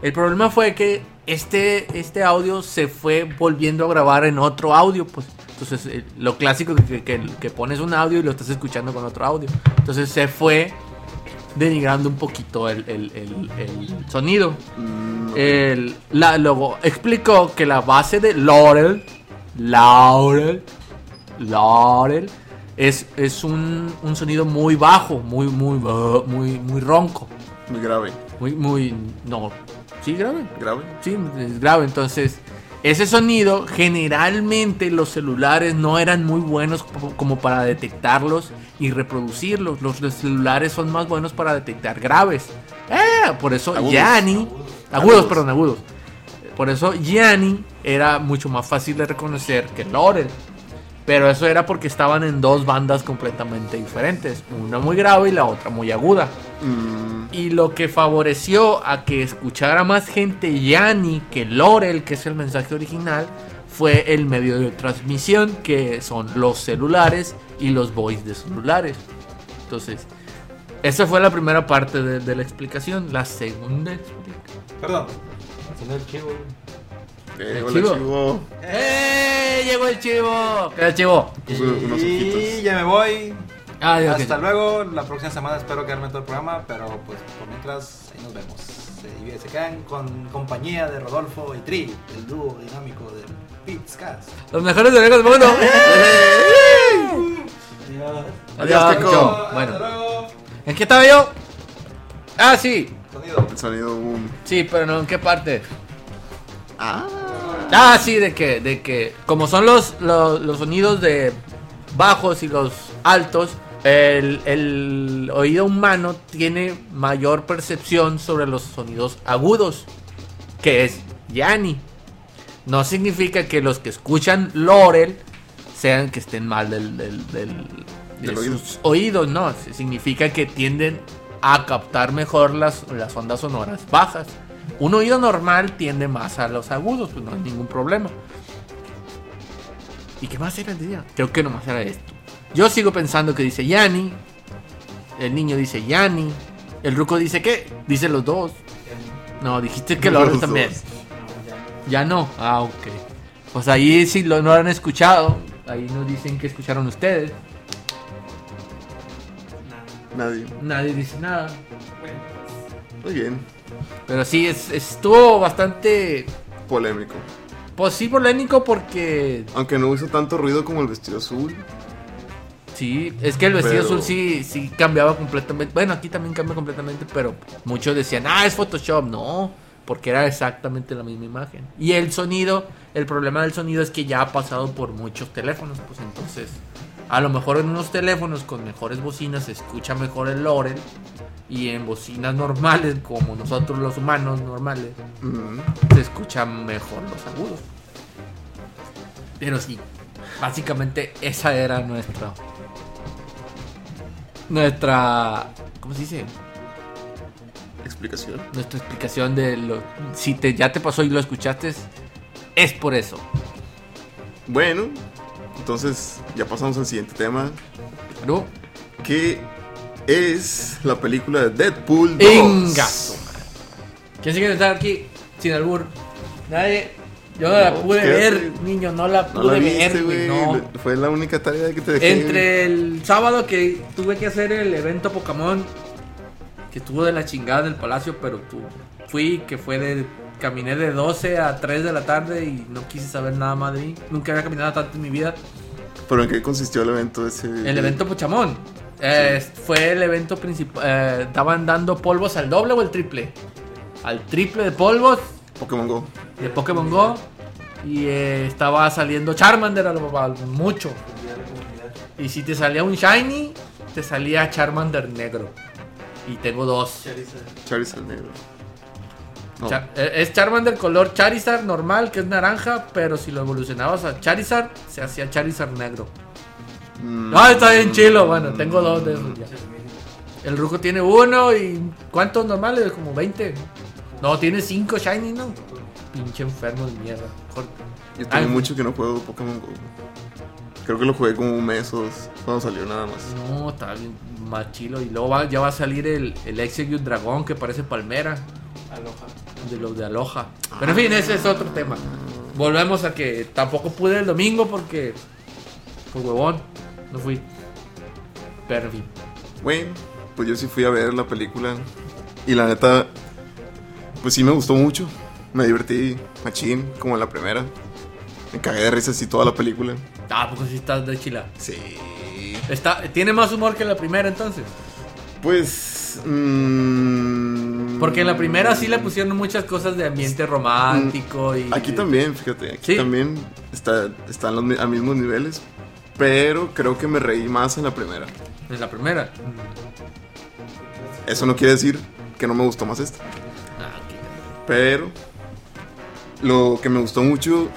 el problema fue que este, este audio se fue volviendo a grabar en otro audio. Pues, entonces, eh, lo clásico que, que, que pones un audio y lo estás escuchando con otro audio. Entonces, se fue denigrando un poquito el, el- el- el sonido. Mm, la, luego explicó que la base de Laurel, Laurel, Laurel, es, es un, un sonido muy bajo, muy, muy, muy, muy ronco. Muy grave. Muy, muy, no, sí, grave. Grave. Sí, es grave. Entonces, ese sonido generalmente los celulares no eran muy buenos co- como para detectarlos y reproducirlos. Los, los celulares son más buenos para detectar graves. Eh, por eso Agudos. Yanni, agudos, Agudos. perdón, agudos. Por eso Yanni era mucho más fácil de reconocer que Laurel. Pero eso era porque estaban en dos bandas completamente diferentes. Una muy grave y la otra muy aguda. Mm, Y lo que favoreció a que escuchara más gente Yanni que Laurel, que es el mensaje original, fue el medio de transmisión, que son los celulares y los voice de celulares. Entonces, esa fue la primera parte de, de la explicación. La segunda explicación. Perdón. El chivo. eh, El hola, chivo. chivo. ¡Eh! ¡Llegó el chivo! ¿Qué el chivo? Unos Y ya me voy. Ah, Hasta luego. La próxima semana espero quedarme en todo el programa. Pero pues por mientras, ahí nos vemos. Se, se quedan con compañía de Rodolfo y Tri, el dúo dinámico de Pizcast. Los mejores de del mundo. [laughs] Adiós. Adiós. Hasta Bueno. ¿en qué estaba yo? Ah, sí. Sonido. El sonido boom. Sí, pero no, ¿en qué parte? Ah. Ah, sí, de que, de que como son los, los, los sonidos de bajos y los altos, el, el oído humano tiene mayor percepción sobre los sonidos agudos, que es Yanni. No significa que los que escuchan Laurel sean que estén mal del, del, del- de sus oídos, no. Significa que tienden a captar mejor las, las ondas sonoras bajas. Un oído normal tiende más a los agudos, pues no hay ningún problema. ¿Y qué más era el día? Creo que nomás era esto. Yo sigo pensando que dice Yanni. El niño dice Yanni. El ruco dice qué? Dice los dos. No, dijiste que los también. dos. Ya. No. Ah, ok. Pues ahí si lo, no lo han escuchado. Ahí nos dicen que escucharon ustedes. Nada. Nadie. Nadie dice nada. Bueno, Muy bien. Pero sí, es, estuvo bastante... Polémico. Pues sí, polémico porque... Aunque no hizo tanto ruido como el vestido azul. Sí, es que el vestido Pero- azul sí, sí cambiaba completamente. Bueno, aquí también cambia completamente, pero muchos decían, ah, es Photoshop. No, porque era exactamente la misma imagen. Y el sonido, el problema del sonido es que ya ha pasado por muchos teléfonos. Pues entonces, a lo mejor en unos teléfonos con mejores bocinas se escucha mejor el Laurel. Y en bocinas normales, como nosotros los humanos normales, se escuchan mejor los agudos. Pero sí, básicamente esa era nuestra. Nuestra. ¿Cómo se dice? Explicación. Nuestra explicación de lo. Si te, ya te pasó y lo escuchaste, es por eso. Bueno, entonces ya pasamos al siguiente tema. ¿No? Que es la película de Deadpool 2. Ingazo, ¿Quién se quiere estar aquí sin albur? Nadie. Yo no la pude ver, niño, no la No pude la ver, viste, güey, güey. no. Fue la única tarea que te dejé. Entre el sábado que tuve que hacer el evento Pokémon, que estuvo de la chingada del palacio, pero tu- fui, que fue de. Caminé de 12 a 3 de la tarde y no quise saber nada más de mí. Nunca había caminado tanto en mi vida. ¿Pero en qué consistió el evento ese? El evento Pochamón. eh, Fue el evento principal. eh, estaban dando polvos al doble o el triple. Al triple de polvos Pokémon Go. de Pokémon Go. Y eh, estaba saliendo Charmander a lo mucho. Y si te salía un Shiny, te salía Charmander negro. Y tengo dos. Charizard. Charizard negro. No. Cha- eh, es Charmander color Charizard normal, que es naranja, pero si lo evolucionabas a Charizard, se hacía Charizard negro. Mm, Ah, está bien chilo. Bueno, tengo dos de esos ya. El Rujo tiene uno y. ¿Cuántos normales? Como 20. No, tiene 5 Shiny, ¿no? Pinche enfermo de mierda. Mejor- Yo tengo Ay, mucho que no juego Pokémon Go. Creo que lo jugué como un mes o dos cuando salió nada más. No, está bien más chilo. Y luego va- ya va a salir el, el Execute Dragón que parece palmera. Aloha. De los de Aloha. Pero en fin, ese es otro tema. Volvemos a que tampoco pude el domingo porque. Por huevón. No fui. Pero en fin. Bueno, pues yo sí fui a ver la película. Y la neta, pues sí me gustó mucho. Me divertí machín, como en la primera. Me cagué de risas y toda la película. Ah, porque si estás de chila. Sí. Está, ¿Tiene más humor que la primera entonces? Pues. mm, Porque en la primera sí le pusieron muchas cosas de ambiente romántico y... Mm, Aquí también, fíjate, aquí Sí. también está, están los, a mismos niveles. Pero creo que me reí más en la primera. En la primera. Eso no quiere decir que no me gustó más esta. Ah, ok. Pero lo que me gustó mucho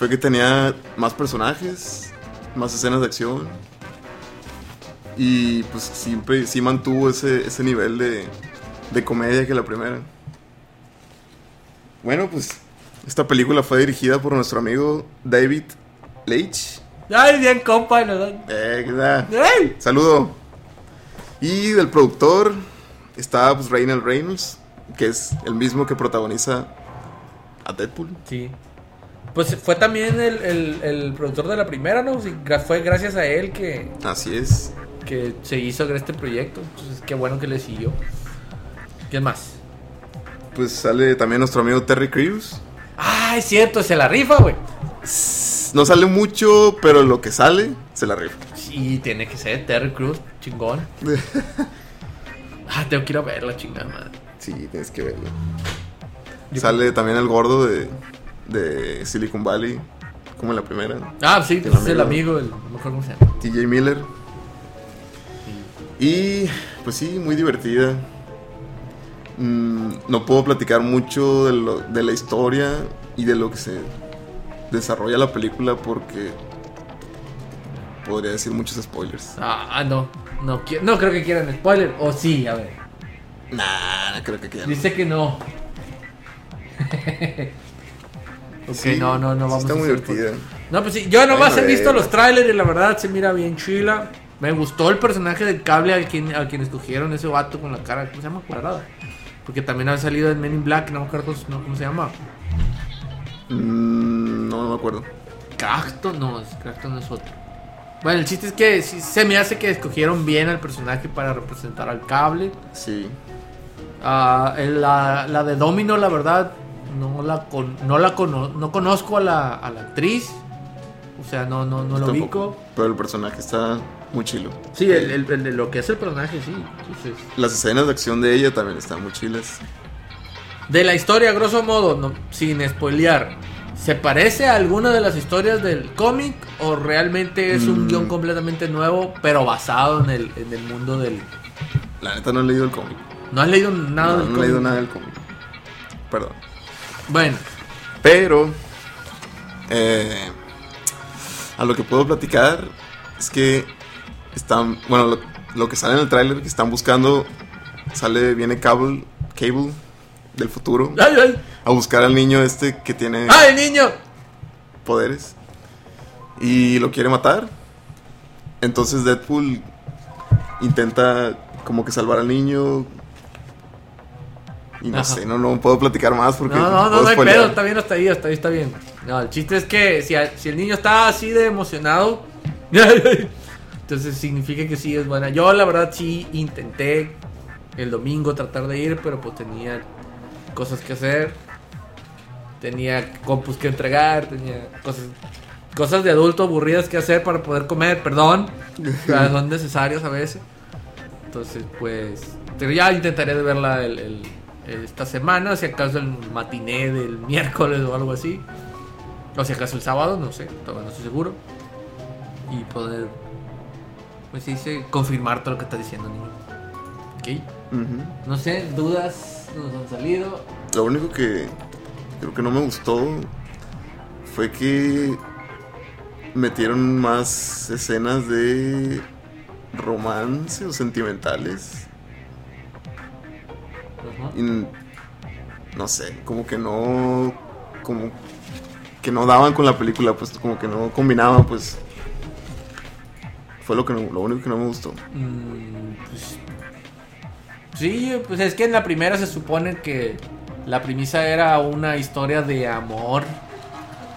fue que tenía más personajes, más escenas de acción. Y pues siempre sí mantuvo ese, ese nivel de, de comedia que la primera. Bueno, pues esta película fue dirigida por nuestro amigo David Leitch. Ay, bien compa, ¿no? Eh, ¿qué. Saludo. Y del productor está pues Reinald Reynolds, que es el mismo que protagoniza a Deadpool. Sí. Pues fue también el, el- el productor de la primera, ¿no? Sí, fue gracias a él que, Así es. que se hizo este proyecto. Entonces, qué bueno que le siguió. ¿Quién más? Pues sale también nuestro amigo Terry Crews. Ah, es cierto, se la rifa, güey. No sale mucho, pero lo que sale se la rifa. Sí, tiene que ser Terry Cruz, chingón. [laughs] Ah, tengo que ir a verla, chingada madre. Sí, tienes que verlo. Yo- Sale también el gordo de, de Silicon Valley, como en la primera. Ah, sí, pues es el amigo. el, no me acuerdo cómo se llama. TJ Miller. Y pues sí, muy divertida. Mm, no puedo platicar mucho de, lo- de la historia y de lo que se desarrolla la película porque podría decir muchos spoilers. Ah, no. No, qui- no creo que quieran spoiler. O sí, a ver. Nah, no creo que quede. Dice que no. [laughs] ok, Sí, no, no, no vamos Está a muy divertida. No, pues sí, yo nomás he visto eh. los trailers y la verdad se mira bien chila. Me gustó el personaje del cable al quien, al quien escogieron, ese vato con la cara, ¿cómo se llama? Cuadrada. Porque también ha salido en Men in Black, no me acuerdo no, cómo se llama. Mm, no, no me acuerdo. Crafton, no, Crafton es otro. Bueno, el chiste es que sí, se me hace que escogieron bien al personaje para representar al cable. Sí. El- la, la de Domino, la verdad, no la, con- no la cono- no conozco a la, a la actriz. O sea, no, no, no lo ubico. Pero el personaje está muy chilo. Sí, el, el- lo que es el personaje, sí. Entonces, Las escenas de acción de ella también están muy chilas. de la historia, grosso modo, no- sin spoilear, ¿se parece a alguna de las historias del cómic o realmente es un Mm. guion completamente nuevo, pero basado en el, en el mundo del... La neta no he leído el cómic. ¿No has leído nada no, del no he leído cómic? nada del cómic. Perdón. Bueno, Pero eh, a lo que puedo platicar es que están, bueno, lo, lo que sale en el tráiler que están buscando sale viene Cable, Cable del futuro ¡ay, ay! a buscar al niño este que tiene ¡Ay, niño! poderes y lo quiere matar. Entonces Deadpool intenta como que salvar al niño. Y no Ajá. sé, no, no puedo platicar más porque No, no, no, no hay pedo, está bien hasta ahí, hasta ahí está bien. No, el chiste es que si, si el niño está así de emocionado, [laughs] entonces significa que sí es buena. Yo la verdad sí intenté el domingo tratar de ir, pero pues tenía cosas que hacer, tenía compus que entregar, tenía cosas, cosas de adulto aburridas que hacer para poder comer, perdón, [laughs] son necesarias a veces. Entonces, pues, pero ya intentaré de verla el, el- esta semana, si acaso el matiné del miércoles o algo así. O si acaso el sábado, no sé, todavía no estoy seguro. Y poder, pues sí, sí, confirmar todo lo que está diciendo, niño. Ok. No sé, dudas nos han salido. Lo único que creo que no me gustó fue que metieron más escenas de romance o sentimentales. Y no sé, como que no. Como que no daban con la película, pues como que no combinaban, pues. Fue lo, que no- lo único que no me gustó. Mm, pues, sí, pues es que en la primera se supone que la premisa era una historia de amor.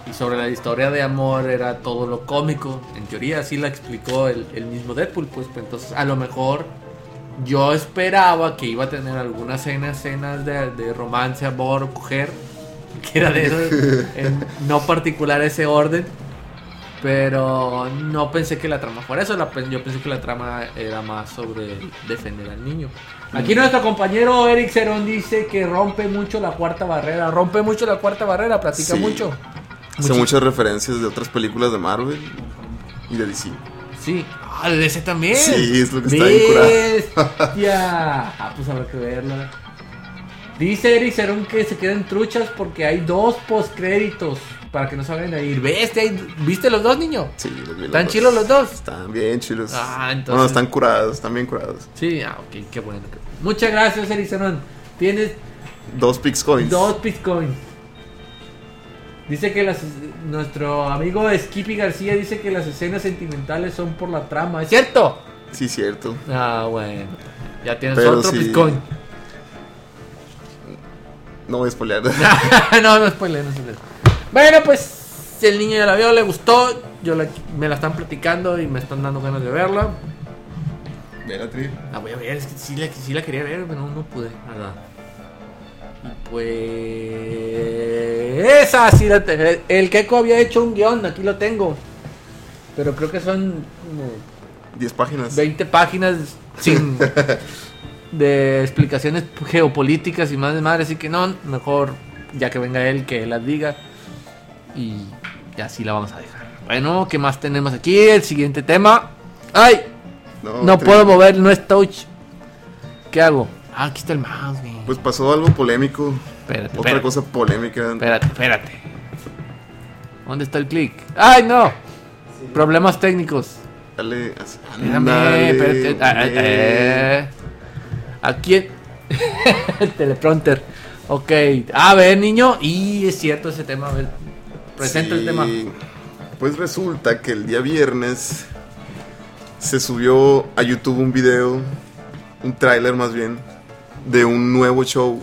Y sobre la historia de amor era todo lo cómico. En teoría así la explicó el, el mismo Deadpool. Pues, pues, entonces a lo mejor yo esperaba que iba a tener algunas escenas, escenas de, de romance, amor, coger. [laughs] Que era de eso, [laughs] en no particular ese orden. Pero no pensé que la trama fuera eso. la yo pensé que la trama era más sobre defender al niño. Aquí nuestro compañero Eric Cerón dice que rompe mucho la cuarta barrera. Rompe mucho la cuarta barrera, platica Sí. mucho. Hace muchas referencias de otras películas de Marvel y de DC. Sí. Ah, de ese también. Sí, es lo que está bien curado. Bestia. Ah, pues habrá que verla. Dice Eric Cerón que se quedan truchas porque hay dos postcréditos para que no vayan a ir. ¿Viste, ¿Viste los dos, niño? Sí, los vi ¿Están chilos los dos? Están bien chilos. Ah, entonces- Bueno, están curados, están bien curados. Sí, ah, ok, qué bueno. Muchas gracias, Eric Cerón. Tienes Dos Pix Coins. dos bitcoins. Dice que las, nuestro amigo Skippy García dice que las escenas sentimentales son por la trama. ¿Es cierto? Sí, cierto. Ah, bueno. Ya tienes Pero otro sí. bitcoin. No voy a spoilear. [laughs] no, no spoiler, no spoiler. Bueno, pues el niño ya la vio, le gustó. Yo la- me la están platicando y me están dando ganas de verla. Ve la voy a ver, es que sí la, sí la quería ver, pero no, no pude, ¿verdad? Pues. Esa sí la te- El Keiko había hecho un guion, aquí lo tengo. Pero creo que son como 10 páginas. 20 páginas sin. [laughs] de explicaciones geopolíticas y más de madre, así que no, mejor ya que venga él, que él las diga. Y ya así la vamos a dejar. Bueno, ¿qué más tenemos aquí? El siguiente tema. ¡Ay! No tri. puedo mover, no es touch. ¿Qué hago? Ah, aquí está el mouse, güey. Pues pasó algo polémico. Espérate, Otra espérate, cosa polémica. espérate, espérate. ¿Dónde está el clic? ¡Ay, no! Problemas técnicos. Dale. Ándale, espérate. Ah, ah, eh. Aquí en- [laughs] el teleprompter. Ok. A ver, niño. Y es cierto ese tema. A ver. Presenta el tema. Pues resulta que el día viernes se subió a YouTube un video, un tráiler más bien, de un nuevo show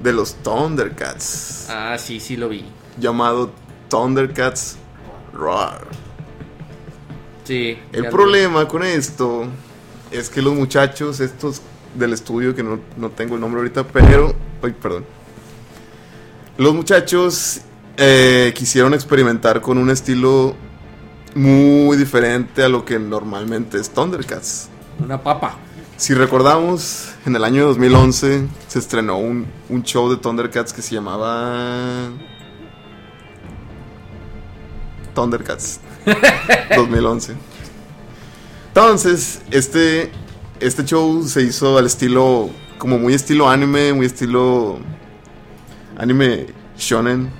de los Thundercats, Ah, sí, sí lo vi. llamado Thundercats Roar. Sí. El problema con esto es que los muchachos, estos del estudio, que no, no tengo el nombre ahorita, pero... Ay, perdón. Los muchachos eh, quisieron experimentar con un estilo muy diferente a lo que normalmente es Thundercats. Una papa. Si recordamos, en el año 2011 se estrenó un, un show de Thundercats que se llamaba... Thundercats [laughs] 2011. Entonces, este, este show se hizo al estilo, como muy estilo anime, muy estilo anime shonen.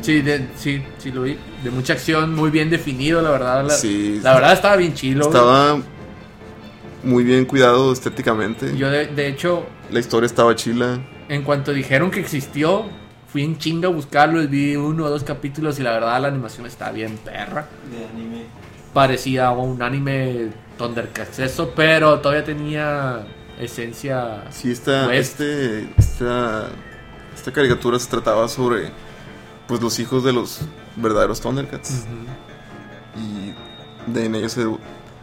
Sí, de, sí, sí lo vi. De mucha acción, muy bien definido, la verdad. La, Sí. la verdad estaba bien chilo. güey. Muy bien cuidado estéticamente. Yo, de, de hecho, La historia estaba chila. en cuanto dijeron que existió, fui en chinga a buscarlo y vi uno o dos capítulos y la verdad la animación está bien perra. de anime. Parecía un anime Thundercats eso, pero todavía tenía esencia. Sí, esta, este, esta, esta caricatura se trataba sobre pues los hijos de los verdaderos Thundercats. Y de en ellos se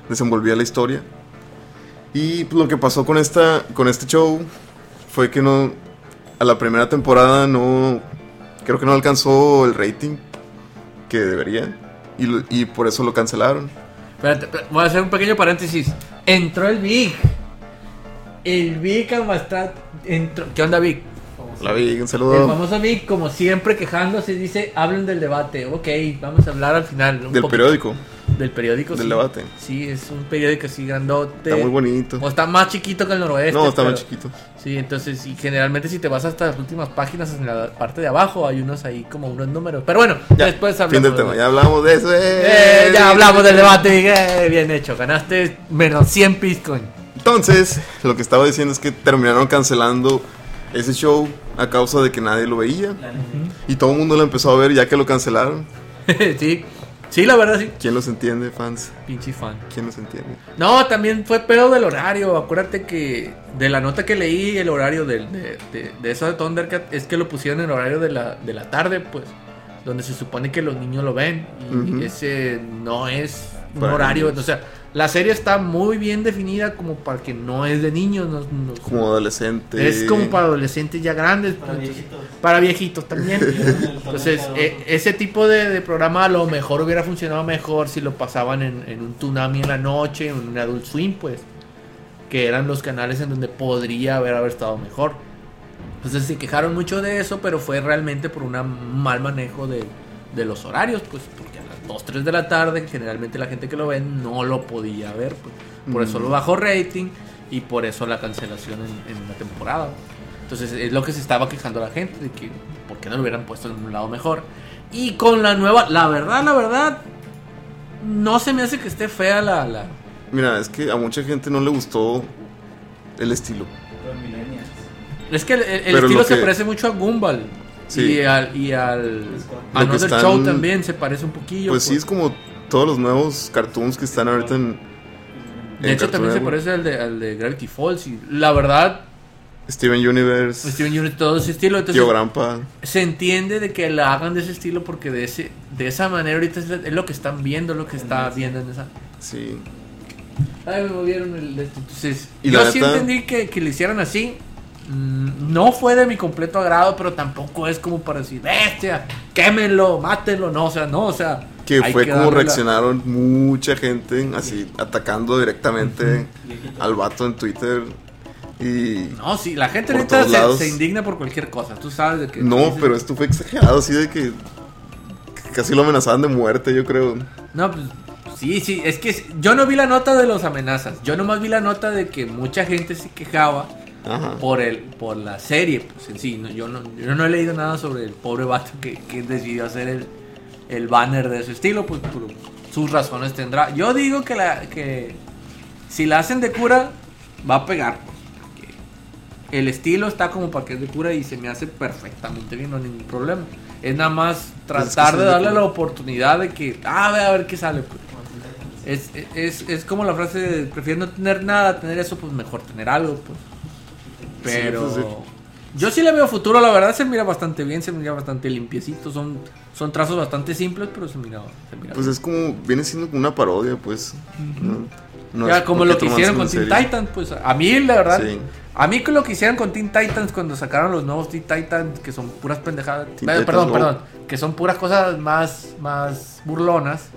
desenvolvía la historia. Y pues, lo que pasó con esta con este show fue que no a la primera temporada no creo que no alcanzó el rating que debería y, lo- y por eso lo cancelaron. Espérate, voy a hacer un pequeño paréntesis. Entró el Big. El Big Amstrad entró. ¿Qué onda, Big? La vi, un El saludo famoso Big, como siempre, quejándose, dice: hablen del debate. Ok, vamos a hablar al final. un del poquito. periódico, Del periódico. del sí. debate. Sí, es un periódico así grandote. Está muy bonito. O está más chiquito que el noroeste. No, está más chiquito. Sí, entonces, y generalmente si te vas hasta las últimas páginas en la parte de abajo, hay unos ahí como unos números. Pero bueno, Ya, después hablamos. fin del tema, ya hablamos de eso. Eh, eh. ya hablamos del debate. eh, bien hecho, ganaste menos 100 Bitcoin. Entonces, lo que estaba diciendo es que terminaron cancelando ese show a causa de que nadie lo veía. Y todo el mundo lo empezó a ver ya que lo cancelaron. [laughs] sí, sí, la verdad, sí. ¿Quién los entiende, fans? Pinche fan. ¿Quién los entiende? No, también fue pedo del horario. Acuérdate que de la nota que leí, el horario del- de, de, de eso de Thundercat es que lo pusieron en el horario de la, de la tarde, pues. donde se supone que los niños lo ven. Y ese no es un Para horario. niños. O sea, la serie está muy bien definida como para que no es de niños. no- no- Como adolescente. es como para adolescentes ya grandes. Para entonces- viejitos. para viejitos también. [laughs] Entonces, eh, ese tipo de, de programa a lo mejor hubiera funcionado mejor si lo pasaban en, en un Tsunami en la noche, en un Adult Swim, pues. Que eran los canales en donde podría haber, haber estado mejor. Entonces se quejaron mucho de eso, pero fue realmente por un mal manejo de, de los horarios, pues. Porque a las 2, 3 de la tarde, generalmente la gente que lo ve no lo podía ver. Pues. Por eso lo bajó rating y por eso la cancelación en, en la temporada. Entonces es lo que se estaba quejando la gente, de que por qué no lo hubieran puesto en un lado mejor. Y con la nueva, la verdad, la verdad, no se me hace que esté fea la... la Mira, es que a mucha gente no le gustó el estilo. Es que el, estilo lo se que- parece mucho a Gumball. Sí. Y al, y al Another están- Show también se parece un poquillo. Pues sí, es como todos los nuevos cartoons que están ahorita en. De en hecho, también se parece al de, al de Gravity Falls. Y la verdad, Steven Universe, Steven Universe, todo ese estilo. Entonces, Tío Grampa. se entiende de que la hagan de ese estilo porque de ese de esa manera ahorita es, lo que están viendo, lo que está viendo en esa. Sí. Ay, me movieron el. Entonces, Y yo la sí neta- entendí que, que lo hicieran así. Mm, No fue de mi completo agrado, pero tampoco es como para decir, bestia, quémenlo, mátenlo. No, o sea, no, o sea. Que fue que como la- reaccionaron mucha gente, así atacando directamente al vato en Twitter. Y. No, sí, la gente ahorita se, lados. se indigna por cualquier cosa. Tú sabes de que. No, dices- pero esto fue exagerado, así de que. que Casi lo amenazaban de muerte, yo creo. No, pues. Sí, sí, es que yo no vi la nota de los amenazas. Yo nomás vi la nota de que mucha gente se quejaba Ajá. por el por la serie pues en sí no, yo no yo no he leído nada sobre el pobre vato que, que decidió hacer el, el banner de su estilo pues pero sus razones tendrá yo digo que la que si la hacen de cura va a pegar pues, el estilo está como para que es de cura y se me hace perfectamente bien no hay ningún problema es nada más Pues es que tratar de darle la oportunidad de que ah a ver qué sale pues es, es, es como la frase de prefiero no tener nada, tener eso, pues mejor tener algo, pues. Pero pues, sí. yo sí le veo futuro, la verdad se mira bastante bien, se mira bastante limpiecito, son, son trazos bastante simples, pero se mira, se mira Pues bien. es como. Viene siendo como una parodia, pues. No- no ya como lo que hicieron con Teen. Titans, pues a mí la verdad, Sí. a mí con lo que hicieron con Teen Titans cuando sacaron los nuevos Teen Titans, que son puras pendejadas, eh, Titans perdón, perdón, que son puras cosas más, más burlonas.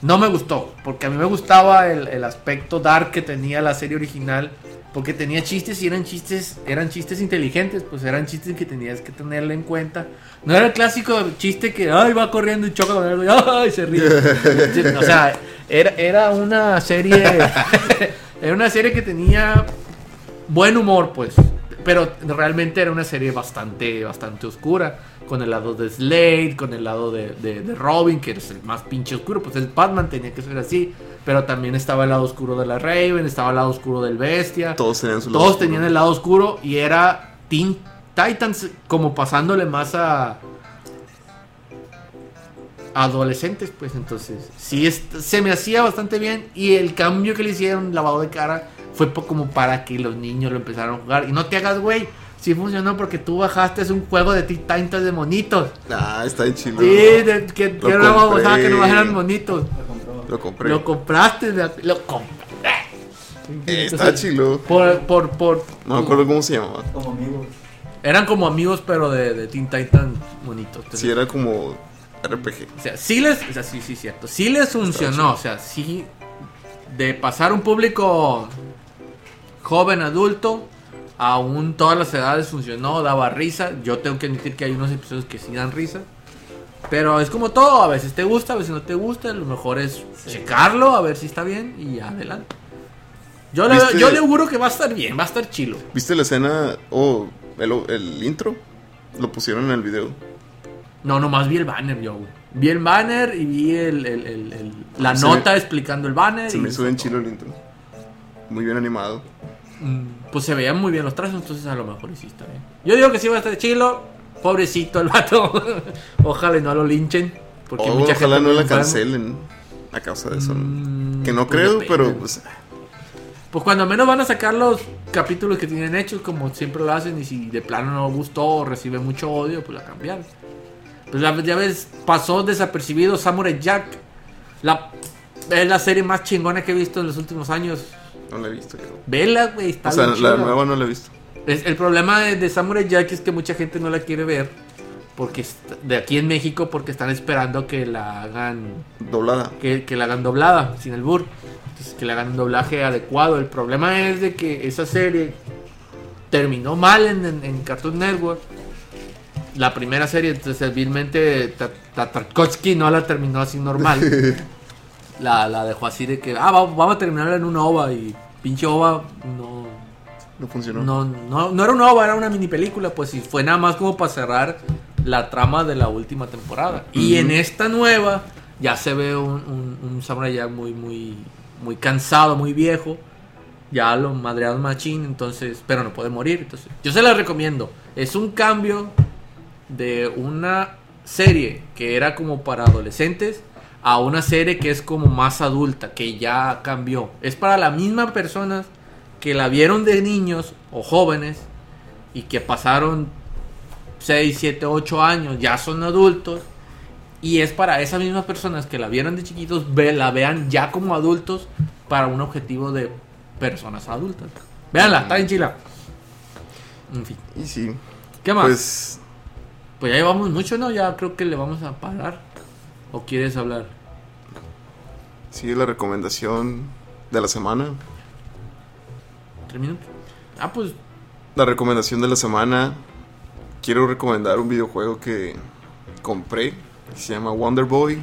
No me gustó, porque a mí me gustaba el, el aspecto dark que tenía la serie original, porque tenía chistes y eran chistes, eran chistes inteligentes, pues eran chistes que tenías que tenerle en cuenta. No era el clásico chiste que ay va corriendo y choca con algo y ay se ríe. [laughs] o sea, era, era una serie, [laughs] era una serie que tenía buen humor, pues. Pero realmente era una serie bastante, bastante oscura. Con el lado de Slade, con el lado de, de- de Robin, que es el más pinche oscuro. Pues el Batman tenía que ser así. Pero también estaba el lado oscuro de la Raven, estaba el lado oscuro del Bestia. Todos tenían su lado Todos oscuro. tenían el lado oscuro y era Teen Titans como pasándole más a adolescentes, pues entonces sí es- se me hacía bastante bien y el cambio que le hicieron lavado de cara fue como para que los niños lo empezaran a jugar y no te hagas güey, sí funcionó porque tú bajaste es un juego de Teen Titans de monitos. Ah, está bien chido. Sí, de- que, que Lo era una compré. babosada que no eran monitos. Lo compré. Lo compraste, de- lo compré. Eh, está chilo. Por, por, por, No me acuerdo cómo se llamaba. Como amigos. Eran como amigos, pero de, de Teen Titans. Entonces, Sí, era como RPG. O sea, sí les, o sea, sí, sí, cierto. Sí les funcionó. O sea, sí. De pasar un público joven, adulto, aún todas las edades funcionó, daba risa. Yo tengo que admitir que hay unos episodios que sí dan risa. Pero es como todo, a veces te gusta, a veces no te gusta. Lo mejor es checarlo, a ver si está bien y adelante. Yo le, yo le auguro que va a estar bien, va a estar chilo. ¿Viste la escena o el, el intro? Lo pusieron en el video. No, nomás vi el banner yo, güey. Vi el banner y vi el, el- el- el- la Se nota me- explicando el banner. Se y me hizo bien chilo el intro. Muy bien animado. Mm, Pues se veían muy bien los trazos, entonces a lo mejor sí está bien. Yo digo que sí va a estar chilo. Pobrecito el vato. [laughs] Ojalá y no lo linchen. Porque O mucha ojalá gente no la enferma. cancelen a causa de eso. Mm, que no pues creo, pero pues, Pues cuando menos van a sacar los capítulos que tienen hechos, como siempre lo hacen, y si de plano no gustó o recibe mucho odio, pues la cambian. Pues ya, ya ves, pasó desapercibido Samurai Jack. La, es la serie más chingona que he visto en los últimos años. No la he visto, creo. Vela, güey, está O sea, bien la chida. nueva no la he visto. Es- el problema de, de Samurai Jack es que mucha gente no la quiere ver. Porque est- de aquí en México, porque están esperando que la hagan Doblada. que, que la hagan doblada, sin el. Entonces, que le hagan un doblaje adecuado. El problema es de que esa serie terminó mal en, en- en Cartoon Network. La primera serie, entonces, vilmente Ta- Ta- Tarkovsky no la terminó así normal. [laughs] la, la dejó así de que, ah, va- vamos a terminarla en una ova. Y pinche ova no, No funcionó. no, no, no era una ova, era una mini película, pues y fue nada más como para cerrar la trama de la última temporada. Y en esta nueva ya se ve un, un, un Samurai Jack muy, muy, muy cansado, muy viejo. Ya lo madrearon machín, entonces, pero no puede morir. Entonces, yo se la recomiendo. Es un cambio de una serie que era como para adolescentes a una serie que es como más adulta, que ya cambió. Es para las mismas personas que la vieron de niños o jóvenes y que pasaron 6, 7, 8 años, ya son adultos. Y es para esas mismas personas que la vieron de chiquitos, ve, la vean ya como adultos para un objetivo de personas adultas. Véanla, está bien chila. En fin, Y sí. ¿qué más? Pues, Pues ya llevamos mucho, ¿no? Ya creo que le vamos a parar. ¿O quieres hablar? sigue la recomendación de la semana. ¿Tres minutos? Ah, pues La recomendación de la semana. Quiero recomendar un videojuego que compré. que se llama Wonder Boy.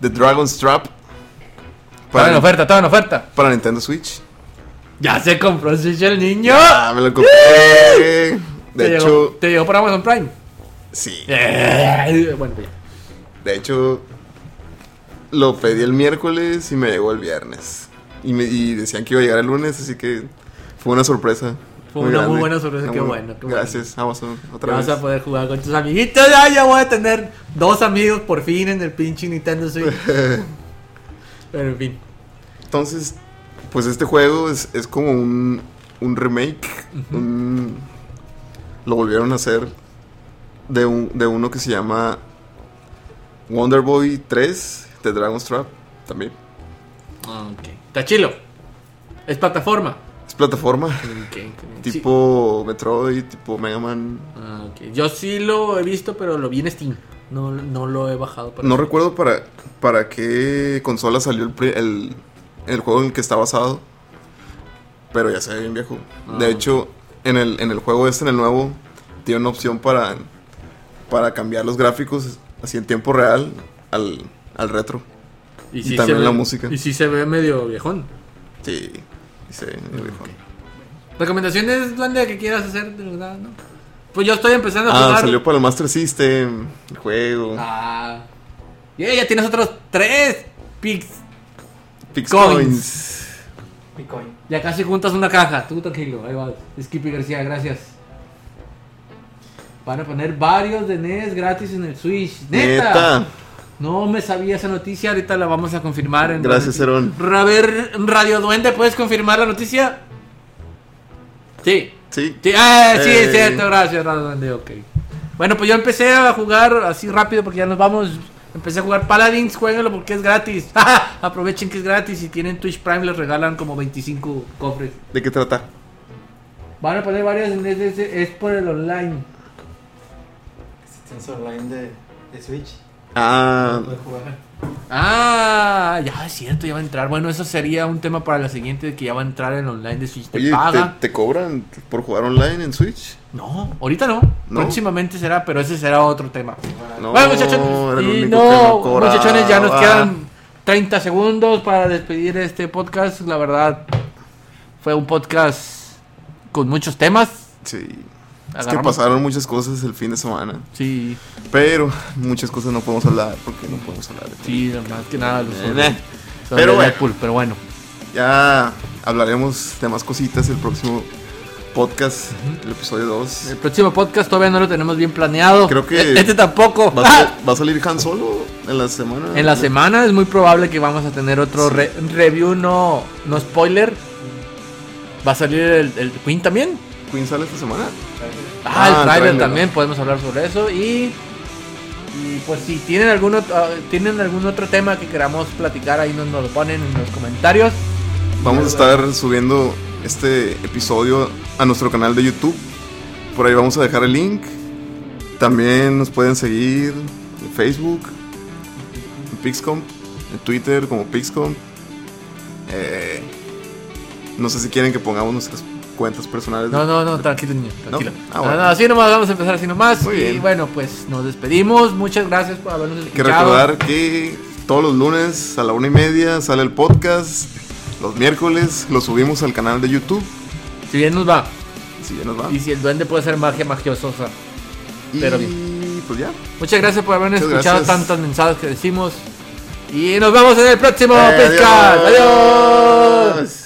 The Dragon's Trap. estaba en oferta, estaba en oferta. para Nintendo Switch. Ya se compró Switch el niño. Ah, me lo compré. ¿Te De llegó, hecho, ¿Te llegó por Amazon Prime? sí. Eh, bueno, pues ya. De hecho, lo pedí el miércoles y me llegó el viernes. Y, me, y decían que iba a llegar el lunes, así que fue una sorpresa. Fue una muy buena sorpresa, qué bueno, qué bueno. Gracias, Amazon, otra Vas vez. a poder jugar con tus amiguitos. Ya, ya voy a tener dos amigos por fin en el pinche Nintendo Switch. [laughs] Pero en fin. Entonces, pues este juego es, es como un, un remake. un- lo volvieron a hacer de, un, de uno que se llama Wonder Boy 3 de Dragon's Trap también. Ah, Ok. Está chilo. Es plataforma. Es plataforma. Tipo Metroid, tipo Mega Man. Sí. Ah, ok. Yo sí lo he visto, pero lo vi en Steam. No, no lo he bajado. para- No recuerdo para, para qué consola salió el, el, el juego en el que está basado. Pero ya se ve bien viejo. Ah, de hecho, en el, en el juego este, en el nuevo, tiene una opción para, para cambiar los gráficos así en tiempo real al, al retro. y sí también se la ve- música. Y sí se ve medio viejón. Sí, y se ve bien viejo. ¿Recomendaciones, Duende, que quieras hacer? De verdad, ¿no? Pues yo estoy empezando a Ah, jugar. salió para el Master System, el juego. Ah. Yeah, ya tienes otros tres pics. Pix coins. Coins. Bitcoin. Ya casi juntas una caja. Tú tranquilo. Ahí va. Skippy García, gracias. Van a poner varios de NES gratis en el Switch. ¡Neta! Neta. No me sabía esa noticia. Ahorita la vamos a confirmar. En Gracias, Herón. A ver, Radio Duende, ¿puedes confirmar la noticia? Sí. Sí. Sí, ah, sí, Eh. es cierto, gracias, Radio Duende, ok. Bueno, pues yo empecé a jugar así rápido porque ya nos vamos. Empecé a jugar Paladins, jueguenlo porque es gratis. [laughs] Aprovechen que es gratis y tienen Twitch Prime, les regalan como 25 cofres. ¿De qué trata? Van a poner varias en es, es por el online. Existencia online de, de Switch. Ah, jugar. Ah, ya es cierto, ya va a entrar. Bueno, eso sería un tema para la siguiente, que ya va a entrar en online de Switch. ¿Te oye, paga? ¿te, te cobran por jugar online en Switch? No, ahorita no. ¿No? Próximamente será, pero ese será otro tema. No, bueno, el y no, muchachones, ya nos quedan 30 segundos para despedir este podcast. La verdad, fue un podcast con muchos temas. Sí. Es que pasaron muchas cosas el fin de semana. Sí, Pero muchas cosas no podemos hablar porque no podemos hablar. de- sí, más que nada. los- Eh, eh. Pero bueno. Pero bueno. Ya hablaremos de más cositas el próximo podcast, el episodio 2. El próximo podcast todavía no lo tenemos bien planeado. Creo que- E- Este tampoco. ¿Va, a sal- [laughs] va a salir Han Solo en la semana? En la semana es muy probable que vamos a tener otro re- review, no, no spoiler. Va a salir el, el Queen también. ¿Queen sale esta semana? Ah, Ah, el trailer tráiler, también, podemos hablar sobre eso. Y Y pues si tienen algún otro, ah, tienen algún otro tema que queramos platicar, ahí nos, nos lo ponen en los comentarios. Vamos a estar subiendo este episodio a nuestro canal de YouTube. Por ahí vamos a dejar el link. También nos pueden seguir en Facebook, en Pixcom, en Twitter como Pixcom. Eh, no sé si quieren que pongamos nuestras cuentas personales. No, no, no, tranquilo, niño, tranquilo. Ah, No, bueno. no, así nomás vamos a empezar así nomás. Muy y bien. bueno, pues nos despedimos. Muchas gracias por habernos Hay que escuchado. recordar que todos los lunes a la una y media sale el podcast. Los miércoles lo subimos al canal de YouTube. Si bien nos va. Si ya nos va. Y si el duende puede ser magia magiosa. Y pero pues ya. Muchas gracias por habernos Muchas escuchado gracias. tantos mensajes que decimos. Y nos vemos en el próximo Eh, podcast. Adiós.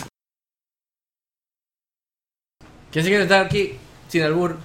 ¿Quién se quiere estar aquí sin albur?